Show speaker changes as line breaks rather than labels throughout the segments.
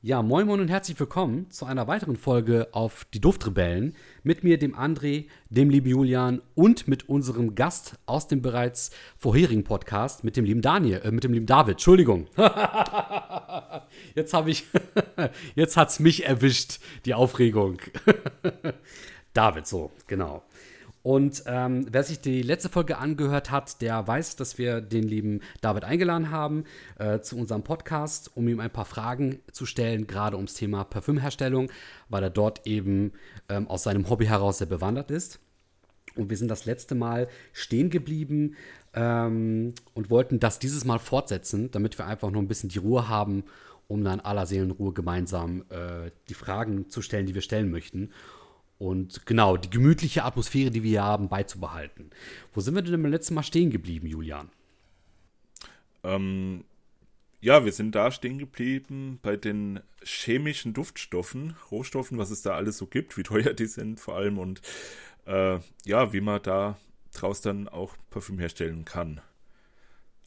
Ja, moin moin und herzlich willkommen zu einer weiteren Folge auf die Duftrebellen. Mit mir, dem André, dem lieben Julian und mit unserem Gast aus dem bereits vorherigen Podcast, mit dem lieben Daniel, äh, mit dem lieben David. Entschuldigung. jetzt habe ich, jetzt hat's mich erwischt, die Aufregung. David, so, genau. Und ähm, wer sich die letzte Folge angehört hat, der weiß, dass wir den lieben David eingeladen haben äh, zu unserem Podcast, um ihm ein paar Fragen zu stellen, gerade ums Thema Parfümherstellung, weil er dort eben ähm, aus seinem Hobby heraus sehr bewandert ist. Und wir sind das letzte Mal stehen geblieben ähm, und wollten das dieses Mal fortsetzen, damit wir einfach noch ein bisschen die Ruhe haben, um dann aller Seelenruhe gemeinsam äh, die Fragen zu stellen, die wir stellen möchten und genau, die gemütliche Atmosphäre, die wir hier haben, beizubehalten. Wo sind wir denn beim letzten Mal stehen geblieben, Julian?
Ähm, ja, wir sind da stehen geblieben bei den chemischen Duftstoffen, Rohstoffen, was es da alles so gibt, wie teuer die sind vor allem und äh, ja, wie man da draus dann auch Parfüm herstellen kann.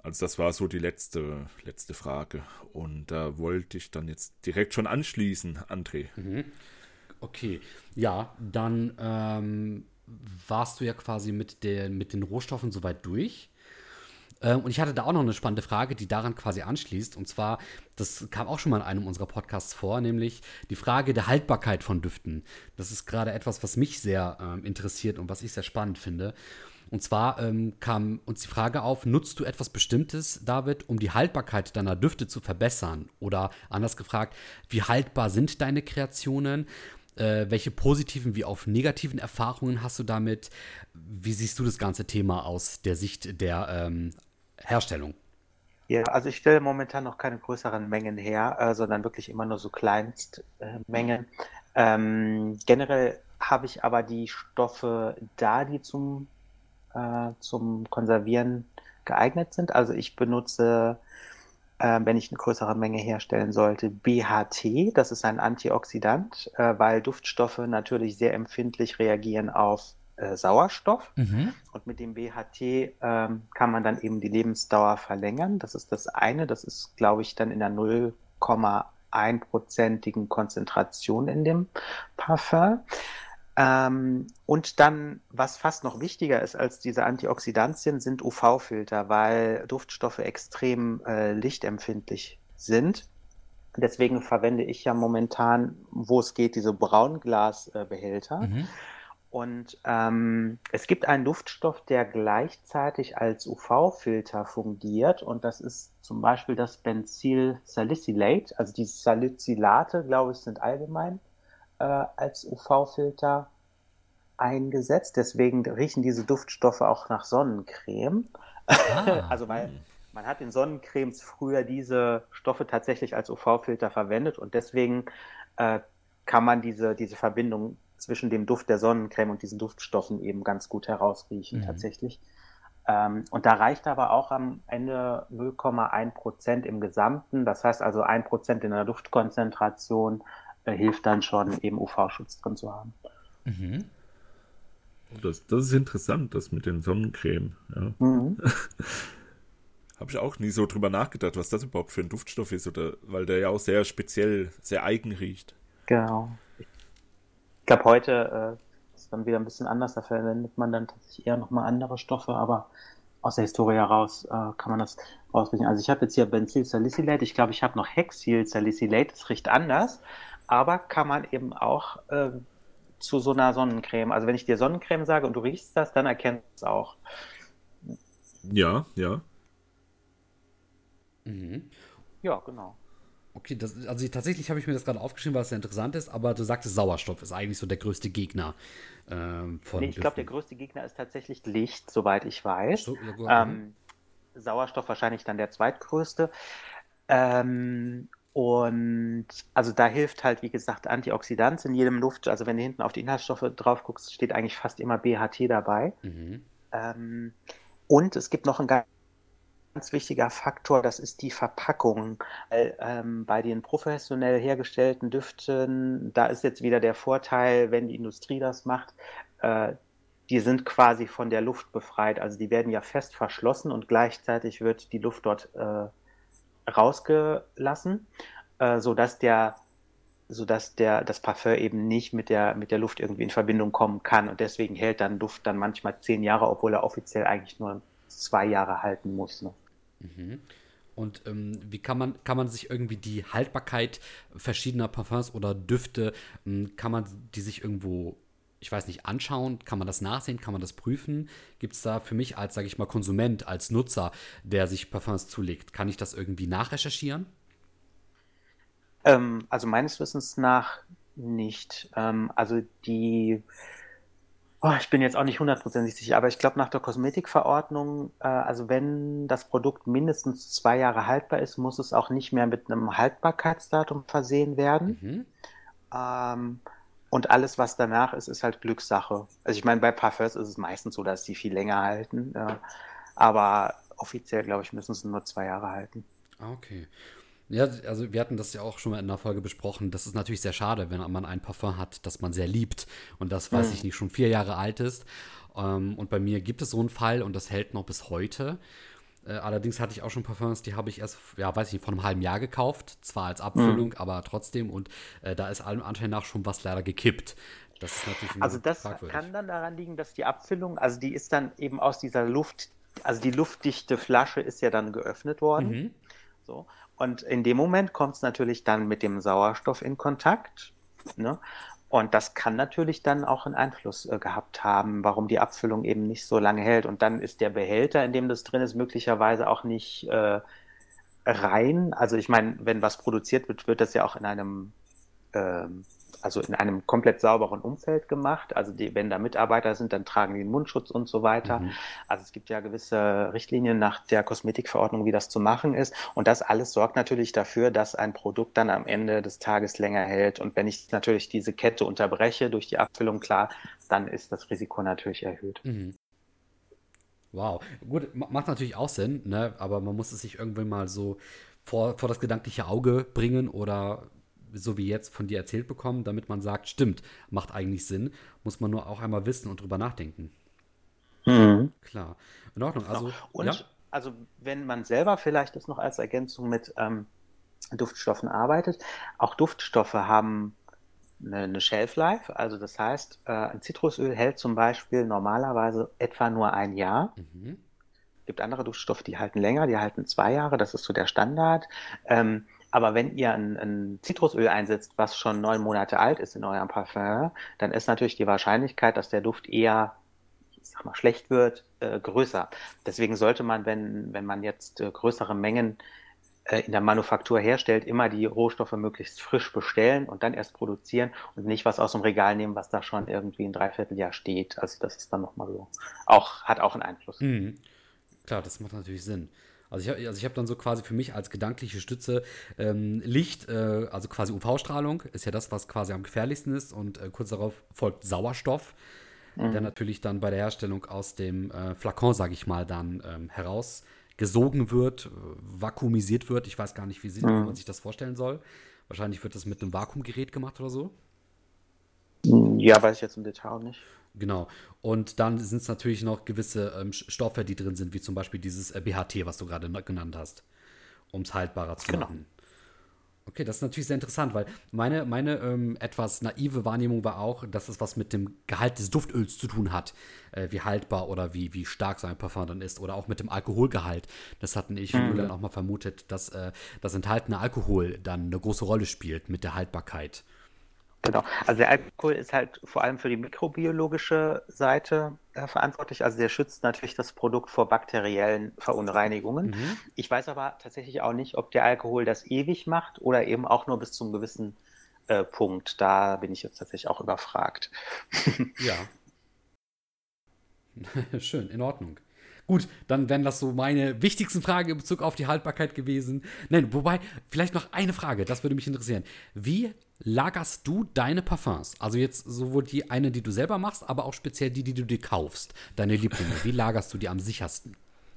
Also das war so die letzte, letzte Frage. Und da wollte ich dann jetzt direkt schon anschließen, André. Mhm.
Okay, ja, dann ähm, warst du ja quasi mit, der, mit den Rohstoffen soweit durch. Ähm, und ich hatte da auch noch eine spannende Frage, die daran quasi anschließt. Und zwar, das kam auch schon mal in einem unserer Podcasts vor, nämlich die Frage der Haltbarkeit von Düften. Das ist gerade etwas, was mich sehr ähm, interessiert und was ich sehr spannend finde. Und zwar ähm, kam uns die Frage auf, nutzt du etwas Bestimmtes, David, um die Haltbarkeit deiner Düfte zu verbessern? Oder anders gefragt, wie haltbar sind deine Kreationen? Äh, welche positiven wie auch negativen Erfahrungen hast du damit? Wie siehst du das ganze Thema aus der Sicht der ähm, Herstellung?
Ja, also ich stelle momentan noch keine größeren Mengen her, äh, sondern wirklich immer nur so Kleinstmengen. Äh, ähm, generell habe ich aber die Stoffe da, die zum, äh, zum Konservieren geeignet sind. Also ich benutze wenn ich eine größere Menge herstellen sollte, BHT. Das ist ein Antioxidant, äh, weil Duftstoffe natürlich sehr empfindlich reagieren auf äh, Sauerstoff. Mhm. Und mit dem BHT ähm, kann man dann eben die Lebensdauer verlängern. Das ist das eine. Das ist, glaube ich, dann in der 0,1-prozentigen Konzentration in dem Parfum. Ähm, und dann, was fast noch wichtiger ist als diese Antioxidantien, sind UV-Filter, weil Duftstoffe extrem äh, lichtempfindlich sind. Deswegen verwende ich ja momentan, wo es geht, diese Braunglasbehälter. Mhm. Und ähm, es gibt einen Duftstoff, der gleichzeitig als UV-Filter fungiert. Und das ist zum Beispiel das Benzylsalicylate. Also die Salicylate, glaube ich, sind allgemein äh, als UV-Filter eingesetzt. Deswegen riechen diese Duftstoffe auch nach Sonnencreme. Ah, also weil man hat in Sonnencremes früher diese Stoffe tatsächlich als UV-Filter verwendet und deswegen äh, kann man diese, diese Verbindung zwischen dem Duft der Sonnencreme und diesen Duftstoffen eben ganz gut herausriechen mhm. tatsächlich. Ähm, und da reicht aber auch am Ende 0,1 Prozent im Gesamten. Das heißt also 1 Prozent in der Duftkonzentration hilft dann schon, eben UV-Schutz drin zu haben. Mhm.
Das, das ist interessant, das mit den Sonnencreme. Ja. Mhm. Habe ich auch nie so drüber nachgedacht, was das überhaupt für ein Duftstoff ist, oder weil der ja auch sehr speziell, sehr eigen riecht.
Genau. Ich glaube, heute äh, ist dann wieder ein bisschen anders. Da verwendet man dann tatsächlich eher nochmal andere Stoffe, aber aus der Historie heraus äh, kann man das ausrichten. Also ich habe jetzt hier Benzylsalicylate, ich glaube, ich habe noch Hexylsalicylate, das riecht anders aber kann man eben auch äh, zu so einer Sonnencreme. Also wenn ich dir Sonnencreme sage und du riechst das, dann erkennst du es auch.
Ja, ja.
Mhm. Ja, genau. Okay, das, also ich, tatsächlich habe ich mir das gerade aufgeschrieben, weil es sehr interessant ist, aber du sagtest, Sauerstoff ist eigentlich so der größte Gegner ähm,
von. Nee, ich glaube, der größte Gegner ist tatsächlich Licht, soweit ich weiß. So, ja, ähm, Sauerstoff wahrscheinlich dann der zweitgrößte. Ähm, und also da hilft halt, wie gesagt, Antioxidant in jedem Luft. Also wenn du hinten auf die Inhaltsstoffe drauf guckst, steht eigentlich fast immer BHT dabei. Mhm. Ähm, und es gibt noch ein ganz wichtiger Faktor, das ist die Verpackung. Weil, ähm, bei den professionell hergestellten Düften, da ist jetzt wieder der Vorteil, wenn die Industrie das macht, äh, die sind quasi von der Luft befreit. Also die werden ja fest verschlossen und gleichzeitig wird die Luft dort äh, rausgelassen. äh, sodass der sodass der, das Parfum eben nicht mit der, mit der Luft irgendwie in Verbindung kommen kann. Und deswegen hält dann Duft dann manchmal zehn Jahre, obwohl er offiziell eigentlich nur zwei Jahre halten muss. Ne?
Mhm. Und ähm, wie kann man, kann man sich irgendwie die Haltbarkeit verschiedener Parfums oder Düfte, ähm, kann man die sich irgendwo, ich weiß nicht, anschauen? Kann man das nachsehen? Kann man das prüfen? Gibt es da für mich als, sage ich mal, Konsument, als Nutzer, der sich Parfums zulegt, kann ich das irgendwie nachrecherchieren?
Ähm, also meines Wissens nach nicht. Ähm, also die, oh, ich bin jetzt auch nicht hundertprozentig sicher, aber ich glaube nach der Kosmetikverordnung, äh, also wenn das Produkt mindestens zwei Jahre haltbar ist, muss es auch nicht mehr mit einem Haltbarkeitsdatum versehen werden. Mhm. Ähm, und alles, was danach ist, ist halt Glückssache. Also ich meine, bei Parfums ist es meistens so, dass die viel länger halten. Äh, aber offiziell, glaube ich, müssen sie nur zwei Jahre halten.
Ah, okay. Ja, also wir hatten das ja auch schon mal in einer Folge besprochen. Das ist natürlich sehr schade, wenn man ein Parfum hat, das man sehr liebt und das, weiß mhm. ich nicht, schon vier Jahre alt ist. Ähm, und bei mir gibt es so einen Fall und das hält noch bis heute. Äh, allerdings hatte ich auch schon Parfums, die habe ich erst, ja, weiß ich nicht, vor einem halben Jahr gekauft. Zwar als Abfüllung, mhm. aber trotzdem. Und äh, da ist allem Anschein nach schon was leider gekippt.
Das ist natürlich Also das kann dann daran liegen, dass die Abfüllung, also die ist dann eben aus dieser Luft, also die luftdichte Flasche ist ja dann geöffnet worden. Mhm. So. Und in dem Moment kommt es natürlich dann mit dem Sauerstoff in Kontakt. Ne? Und das kann natürlich dann auch einen Einfluss äh, gehabt haben, warum die Abfüllung eben nicht so lange hält. Und dann ist der Behälter, in dem das drin ist, möglicherweise auch nicht äh, rein. Also ich meine, wenn was produziert wird, wird das ja auch in einem ähm, also in einem komplett sauberen Umfeld gemacht. Also die, wenn da Mitarbeiter sind, dann tragen die einen Mundschutz und so weiter. Mhm. Also es gibt ja gewisse Richtlinien nach der Kosmetikverordnung, wie das zu machen ist. Und das alles sorgt natürlich dafür, dass ein Produkt dann am Ende des Tages länger hält. Und wenn ich natürlich diese Kette unterbreche durch die Abfüllung, klar, dann ist das Risiko natürlich erhöht. Mhm.
Wow, gut, macht natürlich auch Sinn, ne? aber man muss es sich irgendwann mal so vor, vor das gedankliche Auge bringen oder so wie jetzt von dir erzählt bekommen, damit man sagt, stimmt, macht eigentlich Sinn, muss man nur auch einmal wissen und drüber nachdenken. Mhm. Klar. In Ordnung. Also,
genau. und ja? also wenn man selber vielleicht das noch als Ergänzung mit ähm, Duftstoffen arbeitet, auch Duftstoffe haben eine, eine Shelf Life, also das heißt, äh, ein Zitrusöl hält zum Beispiel normalerweise etwa nur ein Jahr. Mhm. Es gibt andere Duftstoffe, die halten länger, die halten zwei Jahre, das ist so der Standard. Ähm, aber wenn ihr ein, ein, Zitrusöl einsetzt, was schon neun Monate alt ist in eurem Parfum, dann ist natürlich die Wahrscheinlichkeit, dass der Duft eher, ich sag mal, schlecht wird, äh, größer. Deswegen sollte man, wenn, wenn man jetzt äh, größere Mengen äh, in der Manufaktur herstellt, immer die Rohstoffe möglichst frisch bestellen und dann erst produzieren und nicht was aus dem Regal nehmen, was da schon irgendwie ein Dreivierteljahr steht. Also das ist dann nochmal so. Auch, hat auch einen Einfluss.
Mhm. Klar, das macht natürlich Sinn. Also ich habe also hab dann so quasi für mich als gedankliche Stütze ähm, Licht, äh, also quasi UV-Strahlung, ist ja das, was quasi am gefährlichsten ist. Und äh, kurz darauf folgt Sauerstoff, mhm. der natürlich dann bei der Herstellung aus dem äh, Flakon, sage ich mal, dann ähm, herausgesogen wird, vakuumisiert wird. Ich weiß gar nicht, wie, sie, mhm. wie man sich das vorstellen soll. Wahrscheinlich wird das mit einem Vakuumgerät gemacht oder so.
Ja, weiß ich jetzt im Detail nicht.
Genau. Und dann sind es natürlich noch gewisse ähm, Stoffe, die drin sind, wie zum Beispiel dieses äh, BHT, was du gerade genannt hast, um es haltbarer zu genau. machen. Okay, das ist natürlich sehr interessant, weil meine, meine ähm, etwas naive Wahrnehmung war auch, dass es was mit dem Gehalt des Duftöls zu tun hat, äh, wie haltbar oder wie, wie stark so ein Parfum dann ist oder auch mit dem Alkoholgehalt. Das hatten ich und mhm. Julian auch mal vermutet, dass äh, das enthaltene Alkohol dann eine große Rolle spielt mit der Haltbarkeit.
Genau. Also der Alkohol ist halt vor allem für die mikrobiologische Seite äh, verantwortlich. Also der schützt natürlich das Produkt vor bakteriellen Verunreinigungen. Mhm. Ich weiß aber tatsächlich auch nicht, ob der Alkohol das ewig macht oder eben auch nur bis zum gewissen äh, Punkt. Da bin ich jetzt tatsächlich auch überfragt.
ja. Schön, in Ordnung. Gut, dann wären das so meine wichtigsten Fragen in Bezug auf die Haltbarkeit gewesen. Nein, wobei, vielleicht noch eine Frage, das würde mich interessieren. Wie lagerst du deine Parfums? Also jetzt sowohl die eine, die du selber machst, aber auch speziell die, die du dir kaufst, deine Lieblinge. Wie lagerst du die am sichersten?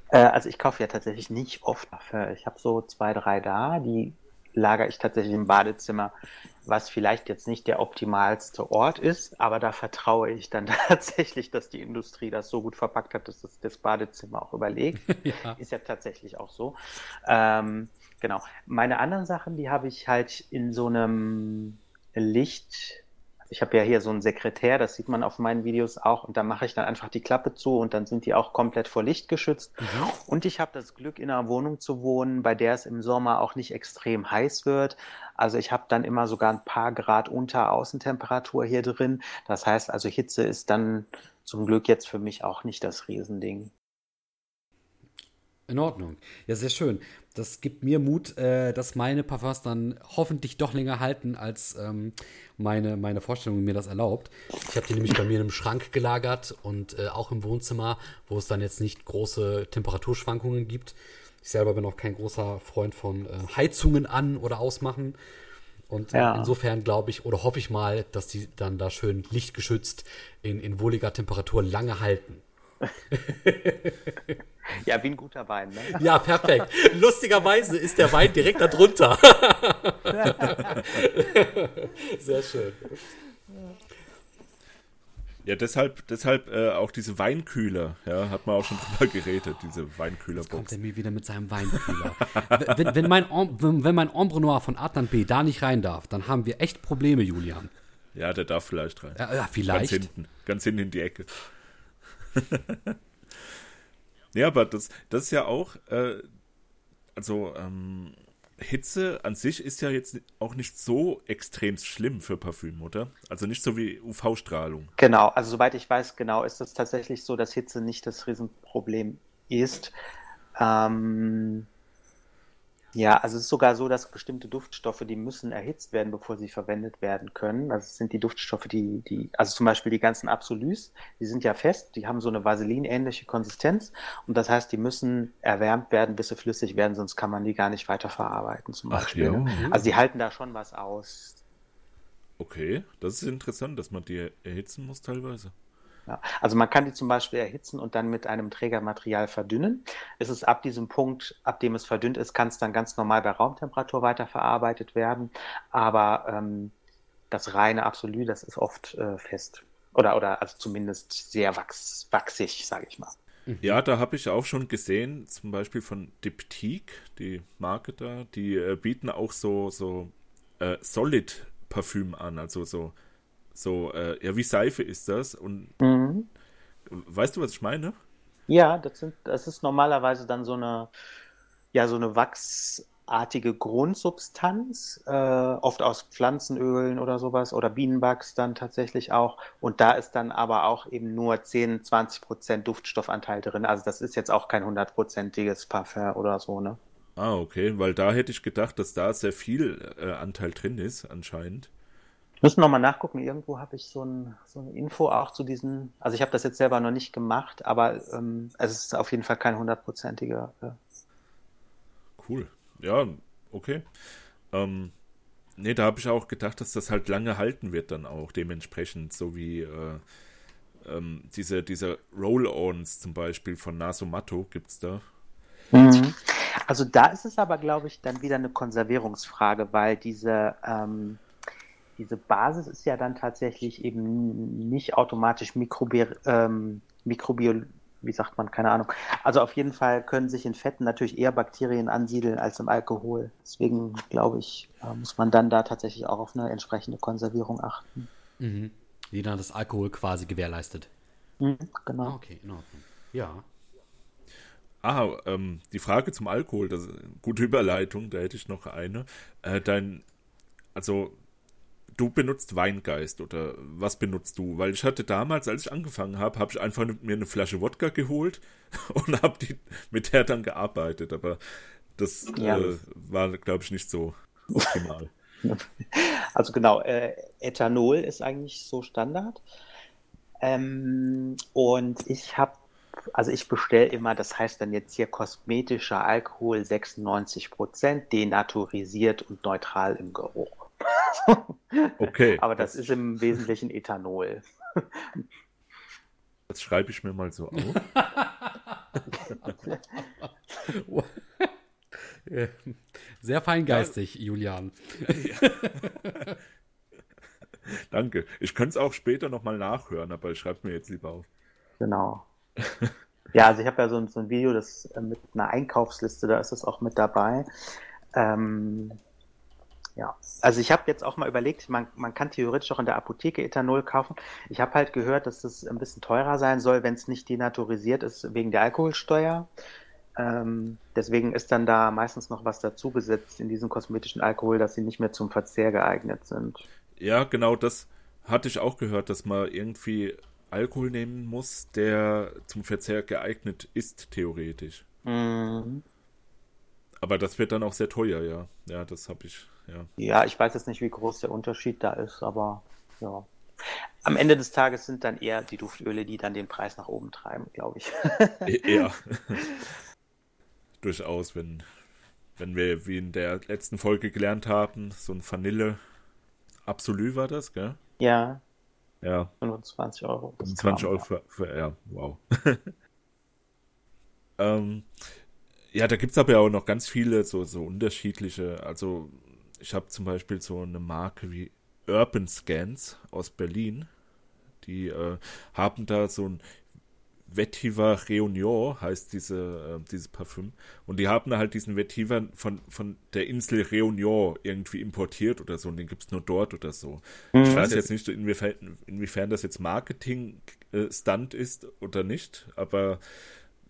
Äh, also ich kaufe ja tatsächlich nicht oft Parfum. Ich habe so zwei, drei da, die lagere ich tatsächlich im Badezimmer, was vielleicht jetzt nicht der optimalste Ort ist, aber da vertraue ich dann tatsächlich, dass die Industrie das so gut verpackt hat, dass das, das Badezimmer auch überlegt. ja. Ist ja tatsächlich auch so. Ähm, Genau. Meine anderen Sachen, die habe ich halt in so einem Licht. Also ich habe ja hier so einen Sekretär, das sieht man auf meinen Videos auch, und da mache ich dann einfach die Klappe zu und dann sind die auch komplett vor Licht geschützt. Mhm. Und ich habe das Glück, in einer Wohnung zu wohnen, bei der es im Sommer auch nicht extrem heiß wird. Also ich habe dann immer sogar ein paar Grad unter Außentemperatur hier drin. Das heißt also, Hitze ist dann zum Glück jetzt für mich auch nicht das Riesending.
In Ordnung. Ja, sehr schön. Das gibt mir Mut, äh, dass meine Parfums dann hoffentlich doch länger halten, als ähm, meine, meine Vorstellung mir das erlaubt. Ich habe die nämlich bei mir in einem Schrank gelagert und äh, auch im Wohnzimmer, wo es dann jetzt nicht große Temperaturschwankungen gibt. Ich selber bin auch kein großer Freund von äh, Heizungen an oder ausmachen. Und ja. insofern glaube ich oder hoffe ich mal, dass die dann da schön lichtgeschützt in, in wohliger Temperatur lange halten.
ja, wie ein guter Wein, ne?
Ja, perfekt. Lustigerweise ist der Wein direkt darunter. Sehr schön.
Ja, deshalb, deshalb äh, auch diese Weinkühler, ja, hat man auch schon drüber geredet, diese Weinkühlerbox.
Jetzt kommt er mir wieder mit seinem Weinkühler. wenn, wenn, mein, wenn mein Ombre Noir von Adnan B da nicht rein darf, dann haben wir echt Probleme, Julian.
Ja, der darf vielleicht rein.
Ja, ja vielleicht.
Ganz hinten, ganz hinten in die Ecke. ja, aber das, das ist ja auch, äh, also ähm, Hitze an sich ist ja jetzt auch nicht so extrem schlimm für Parfüm, oder? Also nicht so wie UV-Strahlung.
Genau, also soweit ich weiß, genau ist es tatsächlich so, dass Hitze nicht das Riesenproblem ist. Ähm, ja, also es ist sogar so, dass bestimmte Duftstoffe, die müssen erhitzt werden, bevor sie verwendet werden können. Also es sind die Duftstoffe, die, die, also zum Beispiel die ganzen Absolus, die sind ja fest, die haben so eine Vaseline-ähnliche Konsistenz und das heißt, die müssen erwärmt werden, bis sie flüssig werden, sonst kann man die gar nicht weiterverarbeiten zum Beispiel. Ach, ja. Also die halten da schon was aus.
Okay, das ist interessant, dass man die erhitzen muss teilweise.
Ja, also man kann die zum Beispiel erhitzen und dann mit einem Trägermaterial verdünnen. Es ist ab diesem Punkt, ab dem es verdünnt ist, kann es dann ganz normal bei Raumtemperatur weiterverarbeitet werden. Aber ähm, das reine Absolut, das ist oft äh, fest. Oder, oder also zumindest sehr wachs, wachsig, sage ich mal.
Mhm. Ja, da habe ich auch schon gesehen, zum Beispiel von Diptyque, die Marke da, die äh, bieten auch so, so äh, Solid-Parfüm an, also so so, äh, ja, wie Seife ist das? Und mhm. weißt du, was ich meine?
Ja, das, sind, das ist normalerweise dann so eine, ja, so eine wachsartige Grundsubstanz, äh, oft aus Pflanzenölen oder sowas oder Bienenwachs dann tatsächlich auch. Und da ist dann aber auch eben nur 10, 20 Prozent Duftstoffanteil drin. Also das ist jetzt auch kein hundertprozentiges Parfum oder so, ne?
Ah, okay, weil da hätte ich gedacht, dass da sehr viel äh, Anteil drin ist, anscheinend.
Müssen wir mal nachgucken. Irgendwo habe ich so, ein, so, eine Info auch zu diesen. Also ich habe das jetzt selber noch nicht gemacht, aber ähm, es ist auf jeden Fall kein hundertprozentiger. Äh.
Cool. Ja, okay. Ähm, nee, da habe ich auch gedacht, dass das halt lange halten wird dann auch dementsprechend, so wie äh, ähm, diese, diese Roll-Ons zum Beispiel von Nasomatto gibt es da.
Mhm. Also da ist es aber, glaube ich, dann wieder eine Konservierungsfrage, weil diese ähm, diese Basis ist ja dann tatsächlich eben nicht automatisch Mikrobi ähm, Mikrobiol wie sagt man, keine Ahnung. Also auf jeden Fall können sich in Fetten natürlich eher Bakterien ansiedeln als im Alkohol. Deswegen glaube ich, äh, muss man dann da tatsächlich auch auf eine entsprechende Konservierung achten.
Mhm. Die dann das Alkohol quasi gewährleistet.
Mhm, genau.
Ah, okay, in Ordnung. Ja.
Ah, ähm, die Frage zum Alkohol, das ist eine gute Überleitung, da hätte ich noch eine. Äh, dein, also du benutzt Weingeist oder was benutzt du? Weil ich hatte damals, als ich angefangen habe, habe ich einfach mir eine Flasche Wodka geholt und habe die mit der dann gearbeitet. Aber das ja. äh, war, glaube ich, nicht so optimal.
Also genau, äh, Ethanol ist eigentlich so Standard. Ähm, und ich habe, also ich bestelle immer, das heißt dann jetzt hier kosmetischer Alkohol 96 Prozent, denaturisiert und neutral im Geruch.
Okay.
Aber das, das ist im Wesentlichen Ethanol.
Das schreibe ich mir mal so auf.
Sehr feingeistig, Julian.
Danke. Ich könnte es auch später nochmal nachhören, aber ich schreibe mir jetzt lieber auf.
Genau. Ja, also ich habe ja so, so, ein Video das äh, mit einer Einkaufsliste, da ist es auch mit dabei. Ähm, ja, also ich habe jetzt auch mal überlegt, man, man kann theoretisch auch in der Apotheke Ethanol kaufen. Ich habe halt gehört, dass es ein bisschen teurer sein soll, wenn es nicht denaturisiert ist wegen der Alkoholsteuer. Ähm, deswegen ist dann da meistens noch was dazugesetzt in diesem kosmetischen Alkohol, dass sie nicht mehr zum Verzehr geeignet sind.
Ja, genau, das hatte ich auch gehört, dass man irgendwie Alkohol nehmen muss, der zum Verzehr geeignet ist, theoretisch. Mhm. Aber das wird dann auch sehr teuer, ja. Ja, das habe ich, ja.
Ja, ich weiß jetzt nicht, wie groß der Unterschied da ist, aber ja. Am Ende des Tages sind dann eher die Duftöle, die dann den Preis nach oben treiben, glaube ich.
Ja. Durchaus, wenn, wenn wir, wie in der letzten Folge gelernt haben, so ein Vanille Absolut war das, gell?
Ja.
Ja.
25 Euro.
25 Euro für, für, ja, wow. ähm, ja, da gibt es aber ja auch noch ganz viele so, so unterschiedliche. Also, ich habe zum Beispiel so eine Marke wie Urban Scans aus Berlin. Die äh, haben da so ein Vetiver Réunion heißt diese, äh, dieses Parfüm. Und die haben halt diesen Vetiver von, von der Insel Réunion irgendwie importiert oder so. Und den gibt es nur dort oder so. Mhm. Ich weiß jetzt nicht, inwiefern, inwiefern das jetzt Marketing-Stunt ist oder nicht. Aber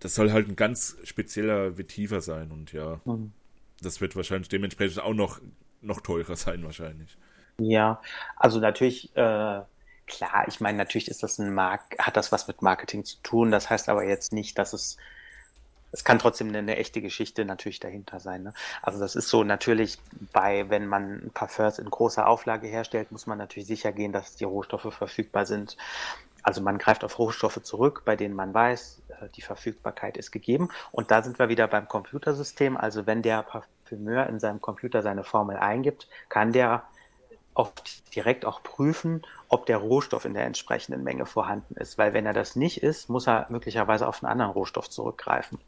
das soll halt ein ganz spezieller Vetiver sein. Und ja, mhm. das wird wahrscheinlich dementsprechend auch noch, noch teurer sein wahrscheinlich.
Ja, also natürlich... Äh Klar, ich meine, natürlich ist das ein Mark hat das was mit Marketing zu tun. Das heißt aber jetzt nicht, dass es es kann trotzdem eine, eine echte Geschichte natürlich dahinter sein. Ne? Also das ist so natürlich bei, wenn man Parfums in großer Auflage herstellt, muss man natürlich sicher gehen, dass die Rohstoffe verfügbar sind. Also man greift auf Rohstoffe zurück, bei denen man weiß, äh, die Verfügbarkeit ist gegeben. Und da sind wir wieder beim Computersystem. Also wenn der Parfümeur in seinem Computer seine Formel eingibt, kann der oft direkt auch prüfen, ob der Rohstoff in der entsprechenden Menge vorhanden ist. Weil wenn er das nicht ist, muss er möglicherweise auf einen anderen Rohstoff zurückgreifen.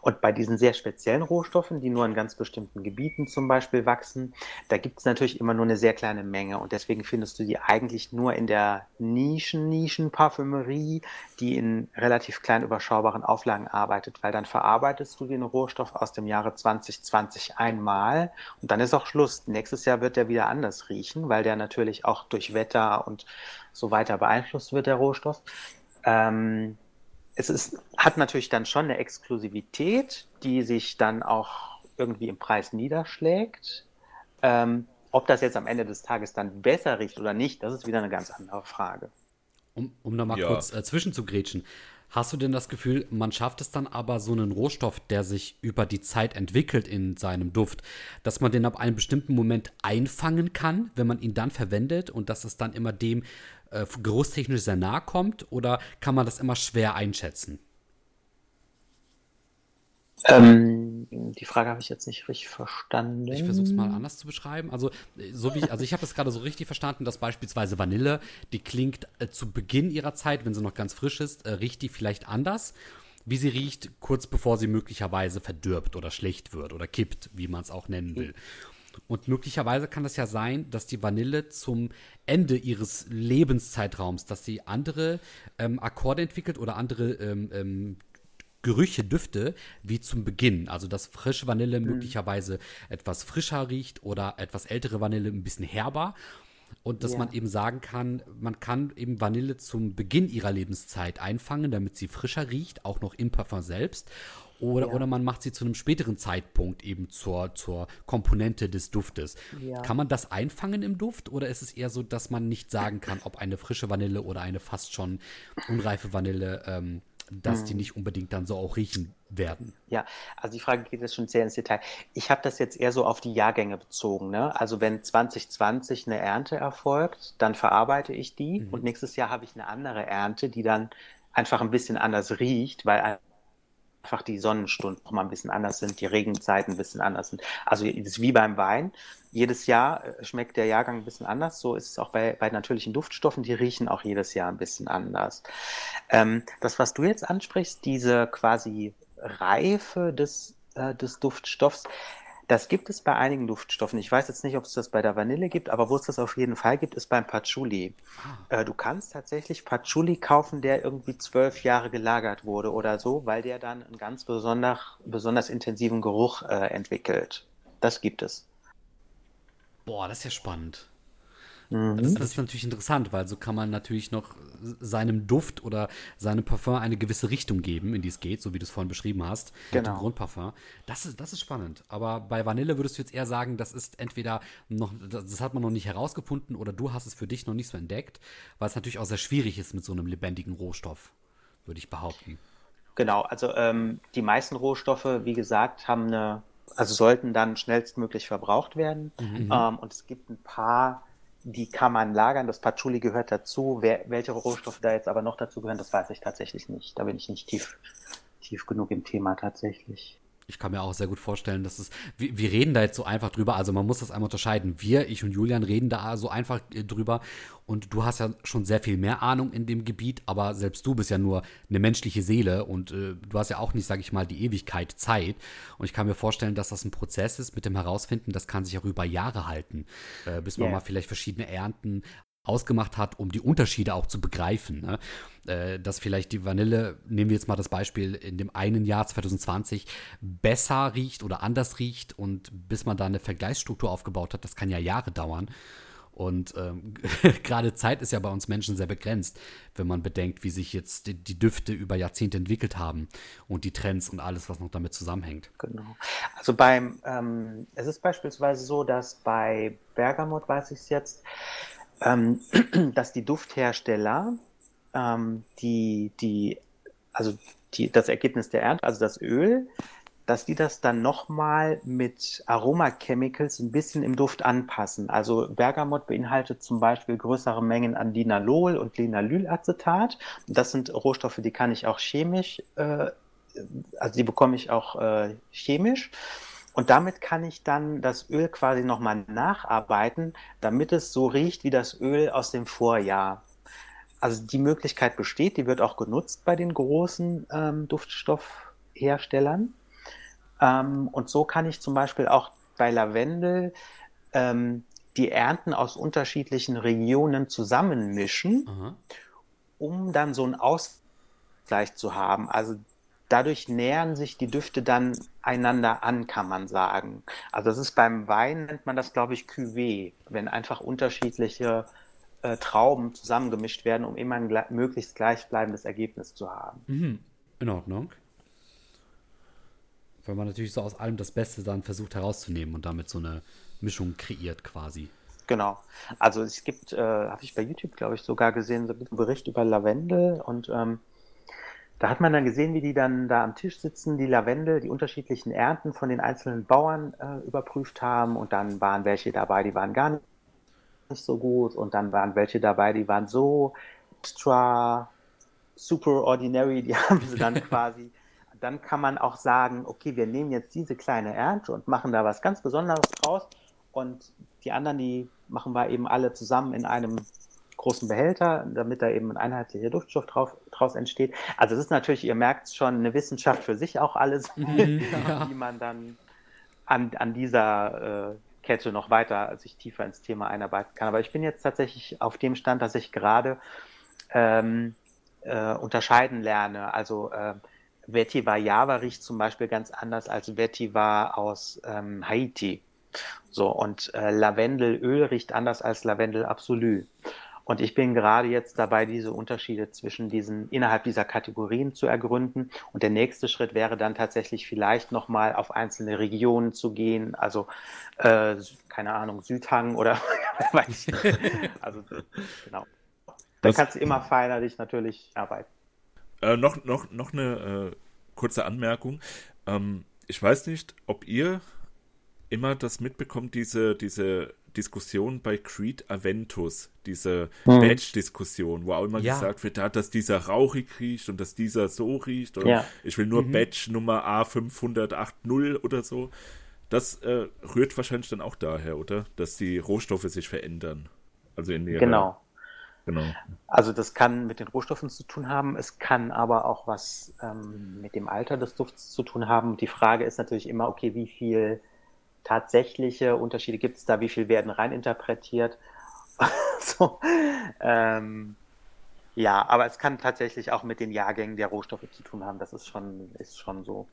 Und bei diesen sehr speziellen Rohstoffen, die nur in ganz bestimmten Gebieten zum Beispiel wachsen, da gibt es natürlich immer nur eine sehr kleine Menge. Und deswegen findest du die eigentlich nur in der Nischen-Nischen-Parfümerie, die in relativ klein überschaubaren Auflagen arbeitet, weil dann verarbeitest du den Rohstoff aus dem Jahre 2020 einmal und dann ist auch Schluss. Nächstes Jahr wird der wieder anders riechen, weil der natürlich auch durch Wetter und so weiter beeinflusst wird, der Rohstoff. Ähm, es ist, hat natürlich dann schon eine Exklusivität, die sich dann auch irgendwie im Preis niederschlägt. Ähm, ob das jetzt am Ende des Tages dann besser riecht oder nicht, das ist wieder eine ganz andere Frage.
Um, um da mal ja. kurz äh, zwischenzugrätschen. Hast du denn das Gefühl, man schafft es dann aber, so einen Rohstoff, der sich über die Zeit entwickelt in seinem Duft, dass man den ab einem bestimmten Moment einfangen kann, wenn man ihn dann verwendet und dass es dann immer dem äh, geruchstechnisch sehr nahe kommt? Oder kann man das immer schwer einschätzen?
Ähm, die Frage habe ich jetzt nicht richtig verstanden.
Ich versuche es mal anders zu beschreiben. Also, so wie ich, also ich habe es gerade so richtig verstanden, dass beispielsweise Vanille, die klingt äh, zu Beginn ihrer Zeit, wenn sie noch ganz frisch ist, äh, riecht die vielleicht anders, wie sie riecht, kurz bevor sie möglicherweise verdirbt oder schlecht wird oder kippt, wie man es auch nennen will. Und möglicherweise kann das ja sein, dass die Vanille zum Ende ihres Lebenszeitraums, dass sie andere ähm, Akkorde entwickelt oder andere ähm, ähm, Gerüche, Düfte wie zum Beginn. Also dass frische Vanille mhm. möglicherweise etwas frischer riecht oder etwas ältere Vanille ein bisschen herber. Und dass ja. man eben sagen kann, man kann eben Vanille zum Beginn ihrer Lebenszeit einfangen, damit sie frischer riecht, auch noch im Parfum selbst. Oder, ja. oder man macht sie zu einem späteren Zeitpunkt eben zur, zur Komponente des Duftes. Ja. Kann man das einfangen im Duft oder ist es eher so, dass man nicht sagen kann, ob eine frische Vanille oder eine fast schon unreife Vanille ähm, dass die hm. nicht unbedingt dann so auch riechen werden.
Ja, also die Frage geht jetzt schon sehr ins Detail. Ich habe das jetzt eher so auf die Jahrgänge bezogen. Ne? Also wenn 2020 eine Ernte erfolgt, dann verarbeite ich die mhm. und nächstes Jahr habe ich eine andere Ernte, die dann einfach ein bisschen anders riecht, weil einfach die Sonnenstunden noch mal ein bisschen anders sind, die Regenzeiten ein bisschen anders sind. Also das ist wie beim Wein. Jedes Jahr äh, schmeckt der Jahrgang ein bisschen anders. So ist es auch bei, bei natürlichen Duftstoffen. Die riechen auch jedes Jahr ein bisschen anders. Ähm, das, was du jetzt ansprichst, diese quasi Reife des, äh, des Duftstoffs, das gibt es bei einigen Duftstoffen. Ich weiß jetzt nicht, ob es das bei der Vanille gibt, aber wo es das auf jeden Fall gibt, ist beim Patchouli. Ah. Äh, du kannst tatsächlich Patchouli kaufen, der irgendwie zwölf Jahre gelagert wurde oder so, weil der dann einen ganz besonders, besonders intensiven Geruch äh, entwickelt. Das gibt es.
Boah, das ist ja spannend. Mhm. Das, das, ist natürlich interessant, weil so kann man natürlich noch seinem Duft oder seinem Parfum eine gewisse Richtung geben, in die es geht, so wie du es vorhin beschrieben hast, genau. mit dem Grundparfum. Das ist, das ist spannend. Aber bei Vanille würdest du jetzt eher sagen, das ist entweder noch, das hat man noch nicht herausgefunden oder du hast es für dich noch nicht so entdeckt, weil es natürlich auch sehr schwierig ist mit so einem lebendigen Rohstoff, würde ich behaupten.
Genau, also ähm, die meisten Rohstoffe, wie gesagt, haben eine, also sollten dann schnellstmöglich verbraucht werden. Mhm. Ähm, und es gibt ein paar die kann man lagern. Das Patchouli gehört dazu. Wer, welche Rohstoffe da jetzt aber noch dazu gehören, das weiß ich tatsächlich nicht. Da bin ich nicht tief, tief genug im Thema tatsächlich.
Ich kann mir auch sehr gut vorstellen, dass es, wir, wir, reden da jetzt so einfach drüber, also man muss das einmal unterscheiden. Wir, ich und Julian, reden da so einfach äh, drüber und du hast ja schon sehr viel mehr Ahnung in dem Gebiet, aber selbst du bist ja nur eine menschliche Seele und äh, du hast ja auch nicht, sag ich mal, die Ewigkeit Zeit. Und ich kann mir vorstellen, dass das ein Prozess ist mit dem Herausfinden, das kann sich auch über Jahre halten, äh, bis man yeah. mal vielleicht verschiedene Ernten ausgemacht hat, um die Unterschiede auch zu begreifen. Ne? Äh, dass vielleicht die Vanille, nehmen wir jetzt mal das Beispiel, in dem einen Jahr 2020 besser riecht oder anders riecht und bis man da eine Vergleichsstruktur aufgebaut hat, das kann ja Jahre dauern. Und ähm, gerade Zeit ist ja bei uns Menschen sehr begrenzt, wenn man bedenkt, wie sich jetzt die, die, Düfte über Jahrzehnte entwickelt haben und die Trends und alles, was noch damit zusammenhängt.
Genau. Also beim, ähm, es ist beispielsweise so, dass bei Bergamot, weiß ich es jetzt, ähm, dass die Dufthersteller ähm, die, die, also die, das Ergebnis der Ernte, also das Öl, dass die das dann nochmal mit Aromachemicals ein bisschen im Duft anpassen. Also Bergamot beinhaltet zum Beispiel größere Mengen an Linalol und Linalylacetat. Das sind Rohstoffe, die kann ich auch chemisch, äh, also die bekomme ich auch äh, chemisch. Und damit kann ich dann das Öl quasi nochmal nacharbeiten, damit es so riecht wie das Öl aus dem Vorjahr. Also die Möglichkeit besteht, die wird auch genutzt bei den großen ähm, Duftstoffherstellern. Ähm, und so kann ich zum Beispiel auch bei Lavendel ähm, die Ernten aus unterschiedlichen Regionen zusammenmischen, Aha. um dann so einen Ausgleich zu haben. Also dadurch nähern sich die Düfte dann einander an, kann man sagen. Also das ist beim Wein, nennt man das, glaube ich, Cuvée, wenn einfach unterschiedliche äh, Trauben zusammengemischt werden, um immer ein gle möglichst gleichbleibendes Ergebnis zu haben.
Mhm. In Ordnung. Weil man natürlich so aus allem das Beste dann versucht herauszunehmen und damit so eine Mischung kreiert quasi.
Genau. Also es gibt, äh, habe ich bei YouTube, glaube ich, sogar gesehen, so einen Bericht über Lavendel und ähm, da hat man dann gesehen, wie die dann da am Tisch sitzen, die Lavendel, die unterschiedlichen Ernten von den einzelnen Bauern äh, überprüft haben. Und dann waren welche dabei, die waren gar nicht so gut. Und dann waren welche dabei, die waren so extra, super ordinary. Die haben sie dann quasi. Dann kann man auch sagen, okay, wir nehmen jetzt diese kleine Ernte und machen da was ganz Besonderes draus. Und die anderen, die machen wir eben alle zusammen in einem großen Behälter, damit da eben ein einheitlicher Duftstoff drauf, draus entsteht. Also es ist natürlich, ihr merkt schon, eine Wissenschaft für sich auch alles, mhm, ja. wie man dann an, an dieser äh, Kette noch weiter sich tiefer ins Thema einarbeiten kann. Aber ich bin jetzt tatsächlich auf dem Stand, dass ich gerade ähm, äh, unterscheiden lerne. Also äh, Vetiver Java riecht zum Beispiel ganz anders als Vetiver aus ähm, Haiti. So, und äh, Lavendelöl riecht anders als Lavendel Absolu. Und ich bin gerade jetzt dabei, diese Unterschiede zwischen diesen, innerhalb dieser Kategorien zu ergründen. Und der nächste Schritt wäre dann tatsächlich vielleicht nochmal auf einzelne Regionen zu gehen. Also, äh, keine Ahnung, Südhang oder weiß ich. Also, genau. Da kannst du immer feiner dich natürlich arbeiten.
Äh, noch, noch, noch eine äh, kurze Anmerkung. Ähm, ich weiß nicht, ob ihr immer das mitbekommt, diese, diese Diskussion bei Creed Aventus, diese hm. Badge-Diskussion, wo auch immer ja. gesagt wird, ja, dass dieser rauchig riecht und dass dieser so riecht. Oder ja. ich will nur mhm. Badge Nummer A580 oder so. Das äh, rührt wahrscheinlich dann auch daher, oder? Dass die Rohstoffe sich verändern. Also in ihrer,
Genau. Genau. Also das kann mit den Rohstoffen zu tun haben, es kann aber auch was ähm, mit dem Alter des Dufts zu tun haben. Die Frage ist natürlich immer, okay, wie viel tatsächliche Unterschiede gibt es da, wie viel werden reininterpretiert. so, ähm, ja, aber es kann tatsächlich auch mit den Jahrgängen der Rohstoffe zu tun haben. Das ist schon, ist schon so.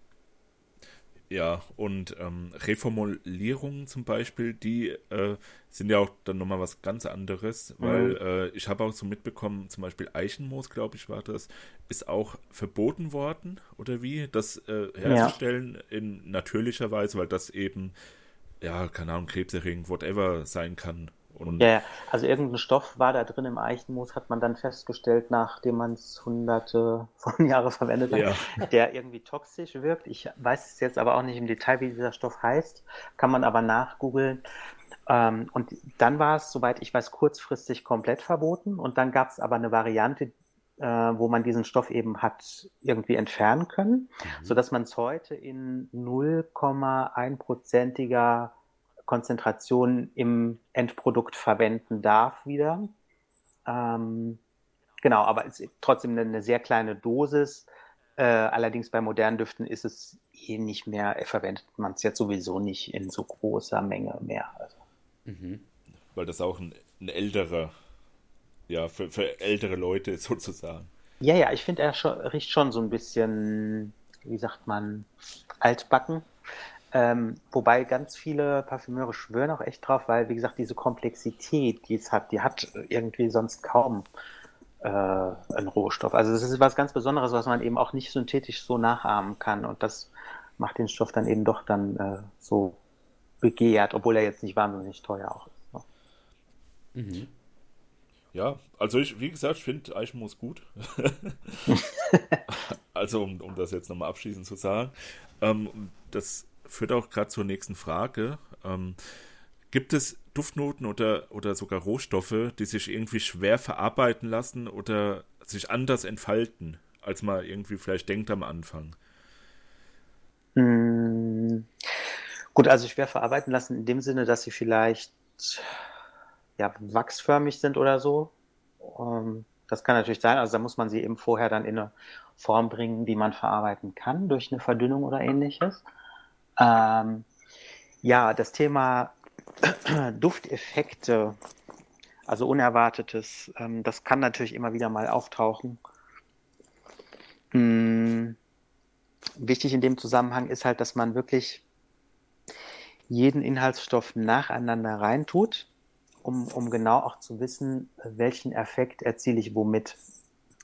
Ja, und ähm, Reformulierungen zum Beispiel, die äh, sind ja auch dann nochmal was ganz anderes, mhm. weil äh, ich habe auch so mitbekommen, zum Beispiel Eichenmoos, glaube ich, war das, ist auch verboten worden, oder wie, das äh, herzustellen ja. in natürlicher Weise, weil das eben, ja, keine Ahnung, krebserregend, whatever sein kann.
Und ja, also irgendein Stoff war da drin im Eichenmoos, hat man dann festgestellt, nachdem man es hunderte von Jahren verwendet hat, ja. der irgendwie toxisch wirkt. Ich weiß jetzt aber auch nicht im Detail, wie dieser Stoff heißt, kann man aber nachgoogeln. Ähm, und dann war es, soweit ich weiß, kurzfristig komplett verboten. Und dann gab es aber eine Variante, äh, wo man diesen Stoff eben hat irgendwie entfernen können, mhm. sodass man es heute in 0,1-prozentiger Konzentration im Endprodukt verwenden darf wieder. Ähm, genau, aber es ist trotzdem eine, sehr kleine Dosis. Äh, allerdings bei modernen Düften ist es eh nicht mehr, verwendet man es jetzt sowieso nicht in so großer Menge mehr. Also.
Mhm. Weil das auch ein, ein älterer, ja, für, für, ältere Leute sozusagen.
Ja, ja, ich finde, er schon, riecht schon so ein bisschen, wie sagt man, altbacken. Ähm, wobei ganz viele Parfümeure schwören auch echt drauf, weil, wie gesagt, diese Komplexität, die es hat, die hat irgendwie sonst kaum äh, ein Rohstoff. Also das ist was ganz Besonderes, was man eben auch nicht synthetisch so nachahmen kann. Und das macht den Stoff dann eben doch dann äh, so begehrt, obwohl er jetzt nicht wahnsinnig teuer auch ist.
Mhm. Ja, also ich, wie gesagt, ich finde Eichenmoos gut. also um, um das jetzt nochmal abschließend zu sagen. Ähm, das führt auch gerade zur nächsten Frage. Ähm, gibt es Duftnoten oder, oder sogar Rohstoffe, die sich irgendwie schwer verarbeiten lassen oder sich anders entfalten, als man irgendwie vielleicht denkt am Anfang?
Hm. Gut, also schwer verarbeiten lassen in dem Sinne, dass sie vielleicht ja, wachsförmig sind oder so. Ähm, das kann natürlich sein. Also da muss man sie eben vorher dann in eine Form bringen, die man verarbeiten kann durch eine Verdünnung oder ähnliches. Ähm, ja, das Thema Dufteffekte, also Unerwartetes, ähm, das kann natürlich immer wieder mal auftauchen. Hm, wichtig in dem Zusammenhang ist halt, dass man wirklich jeden Inhaltsstoff nacheinander reintut, um, um genau auch zu wissen, welchen Effekt erziele ich womit.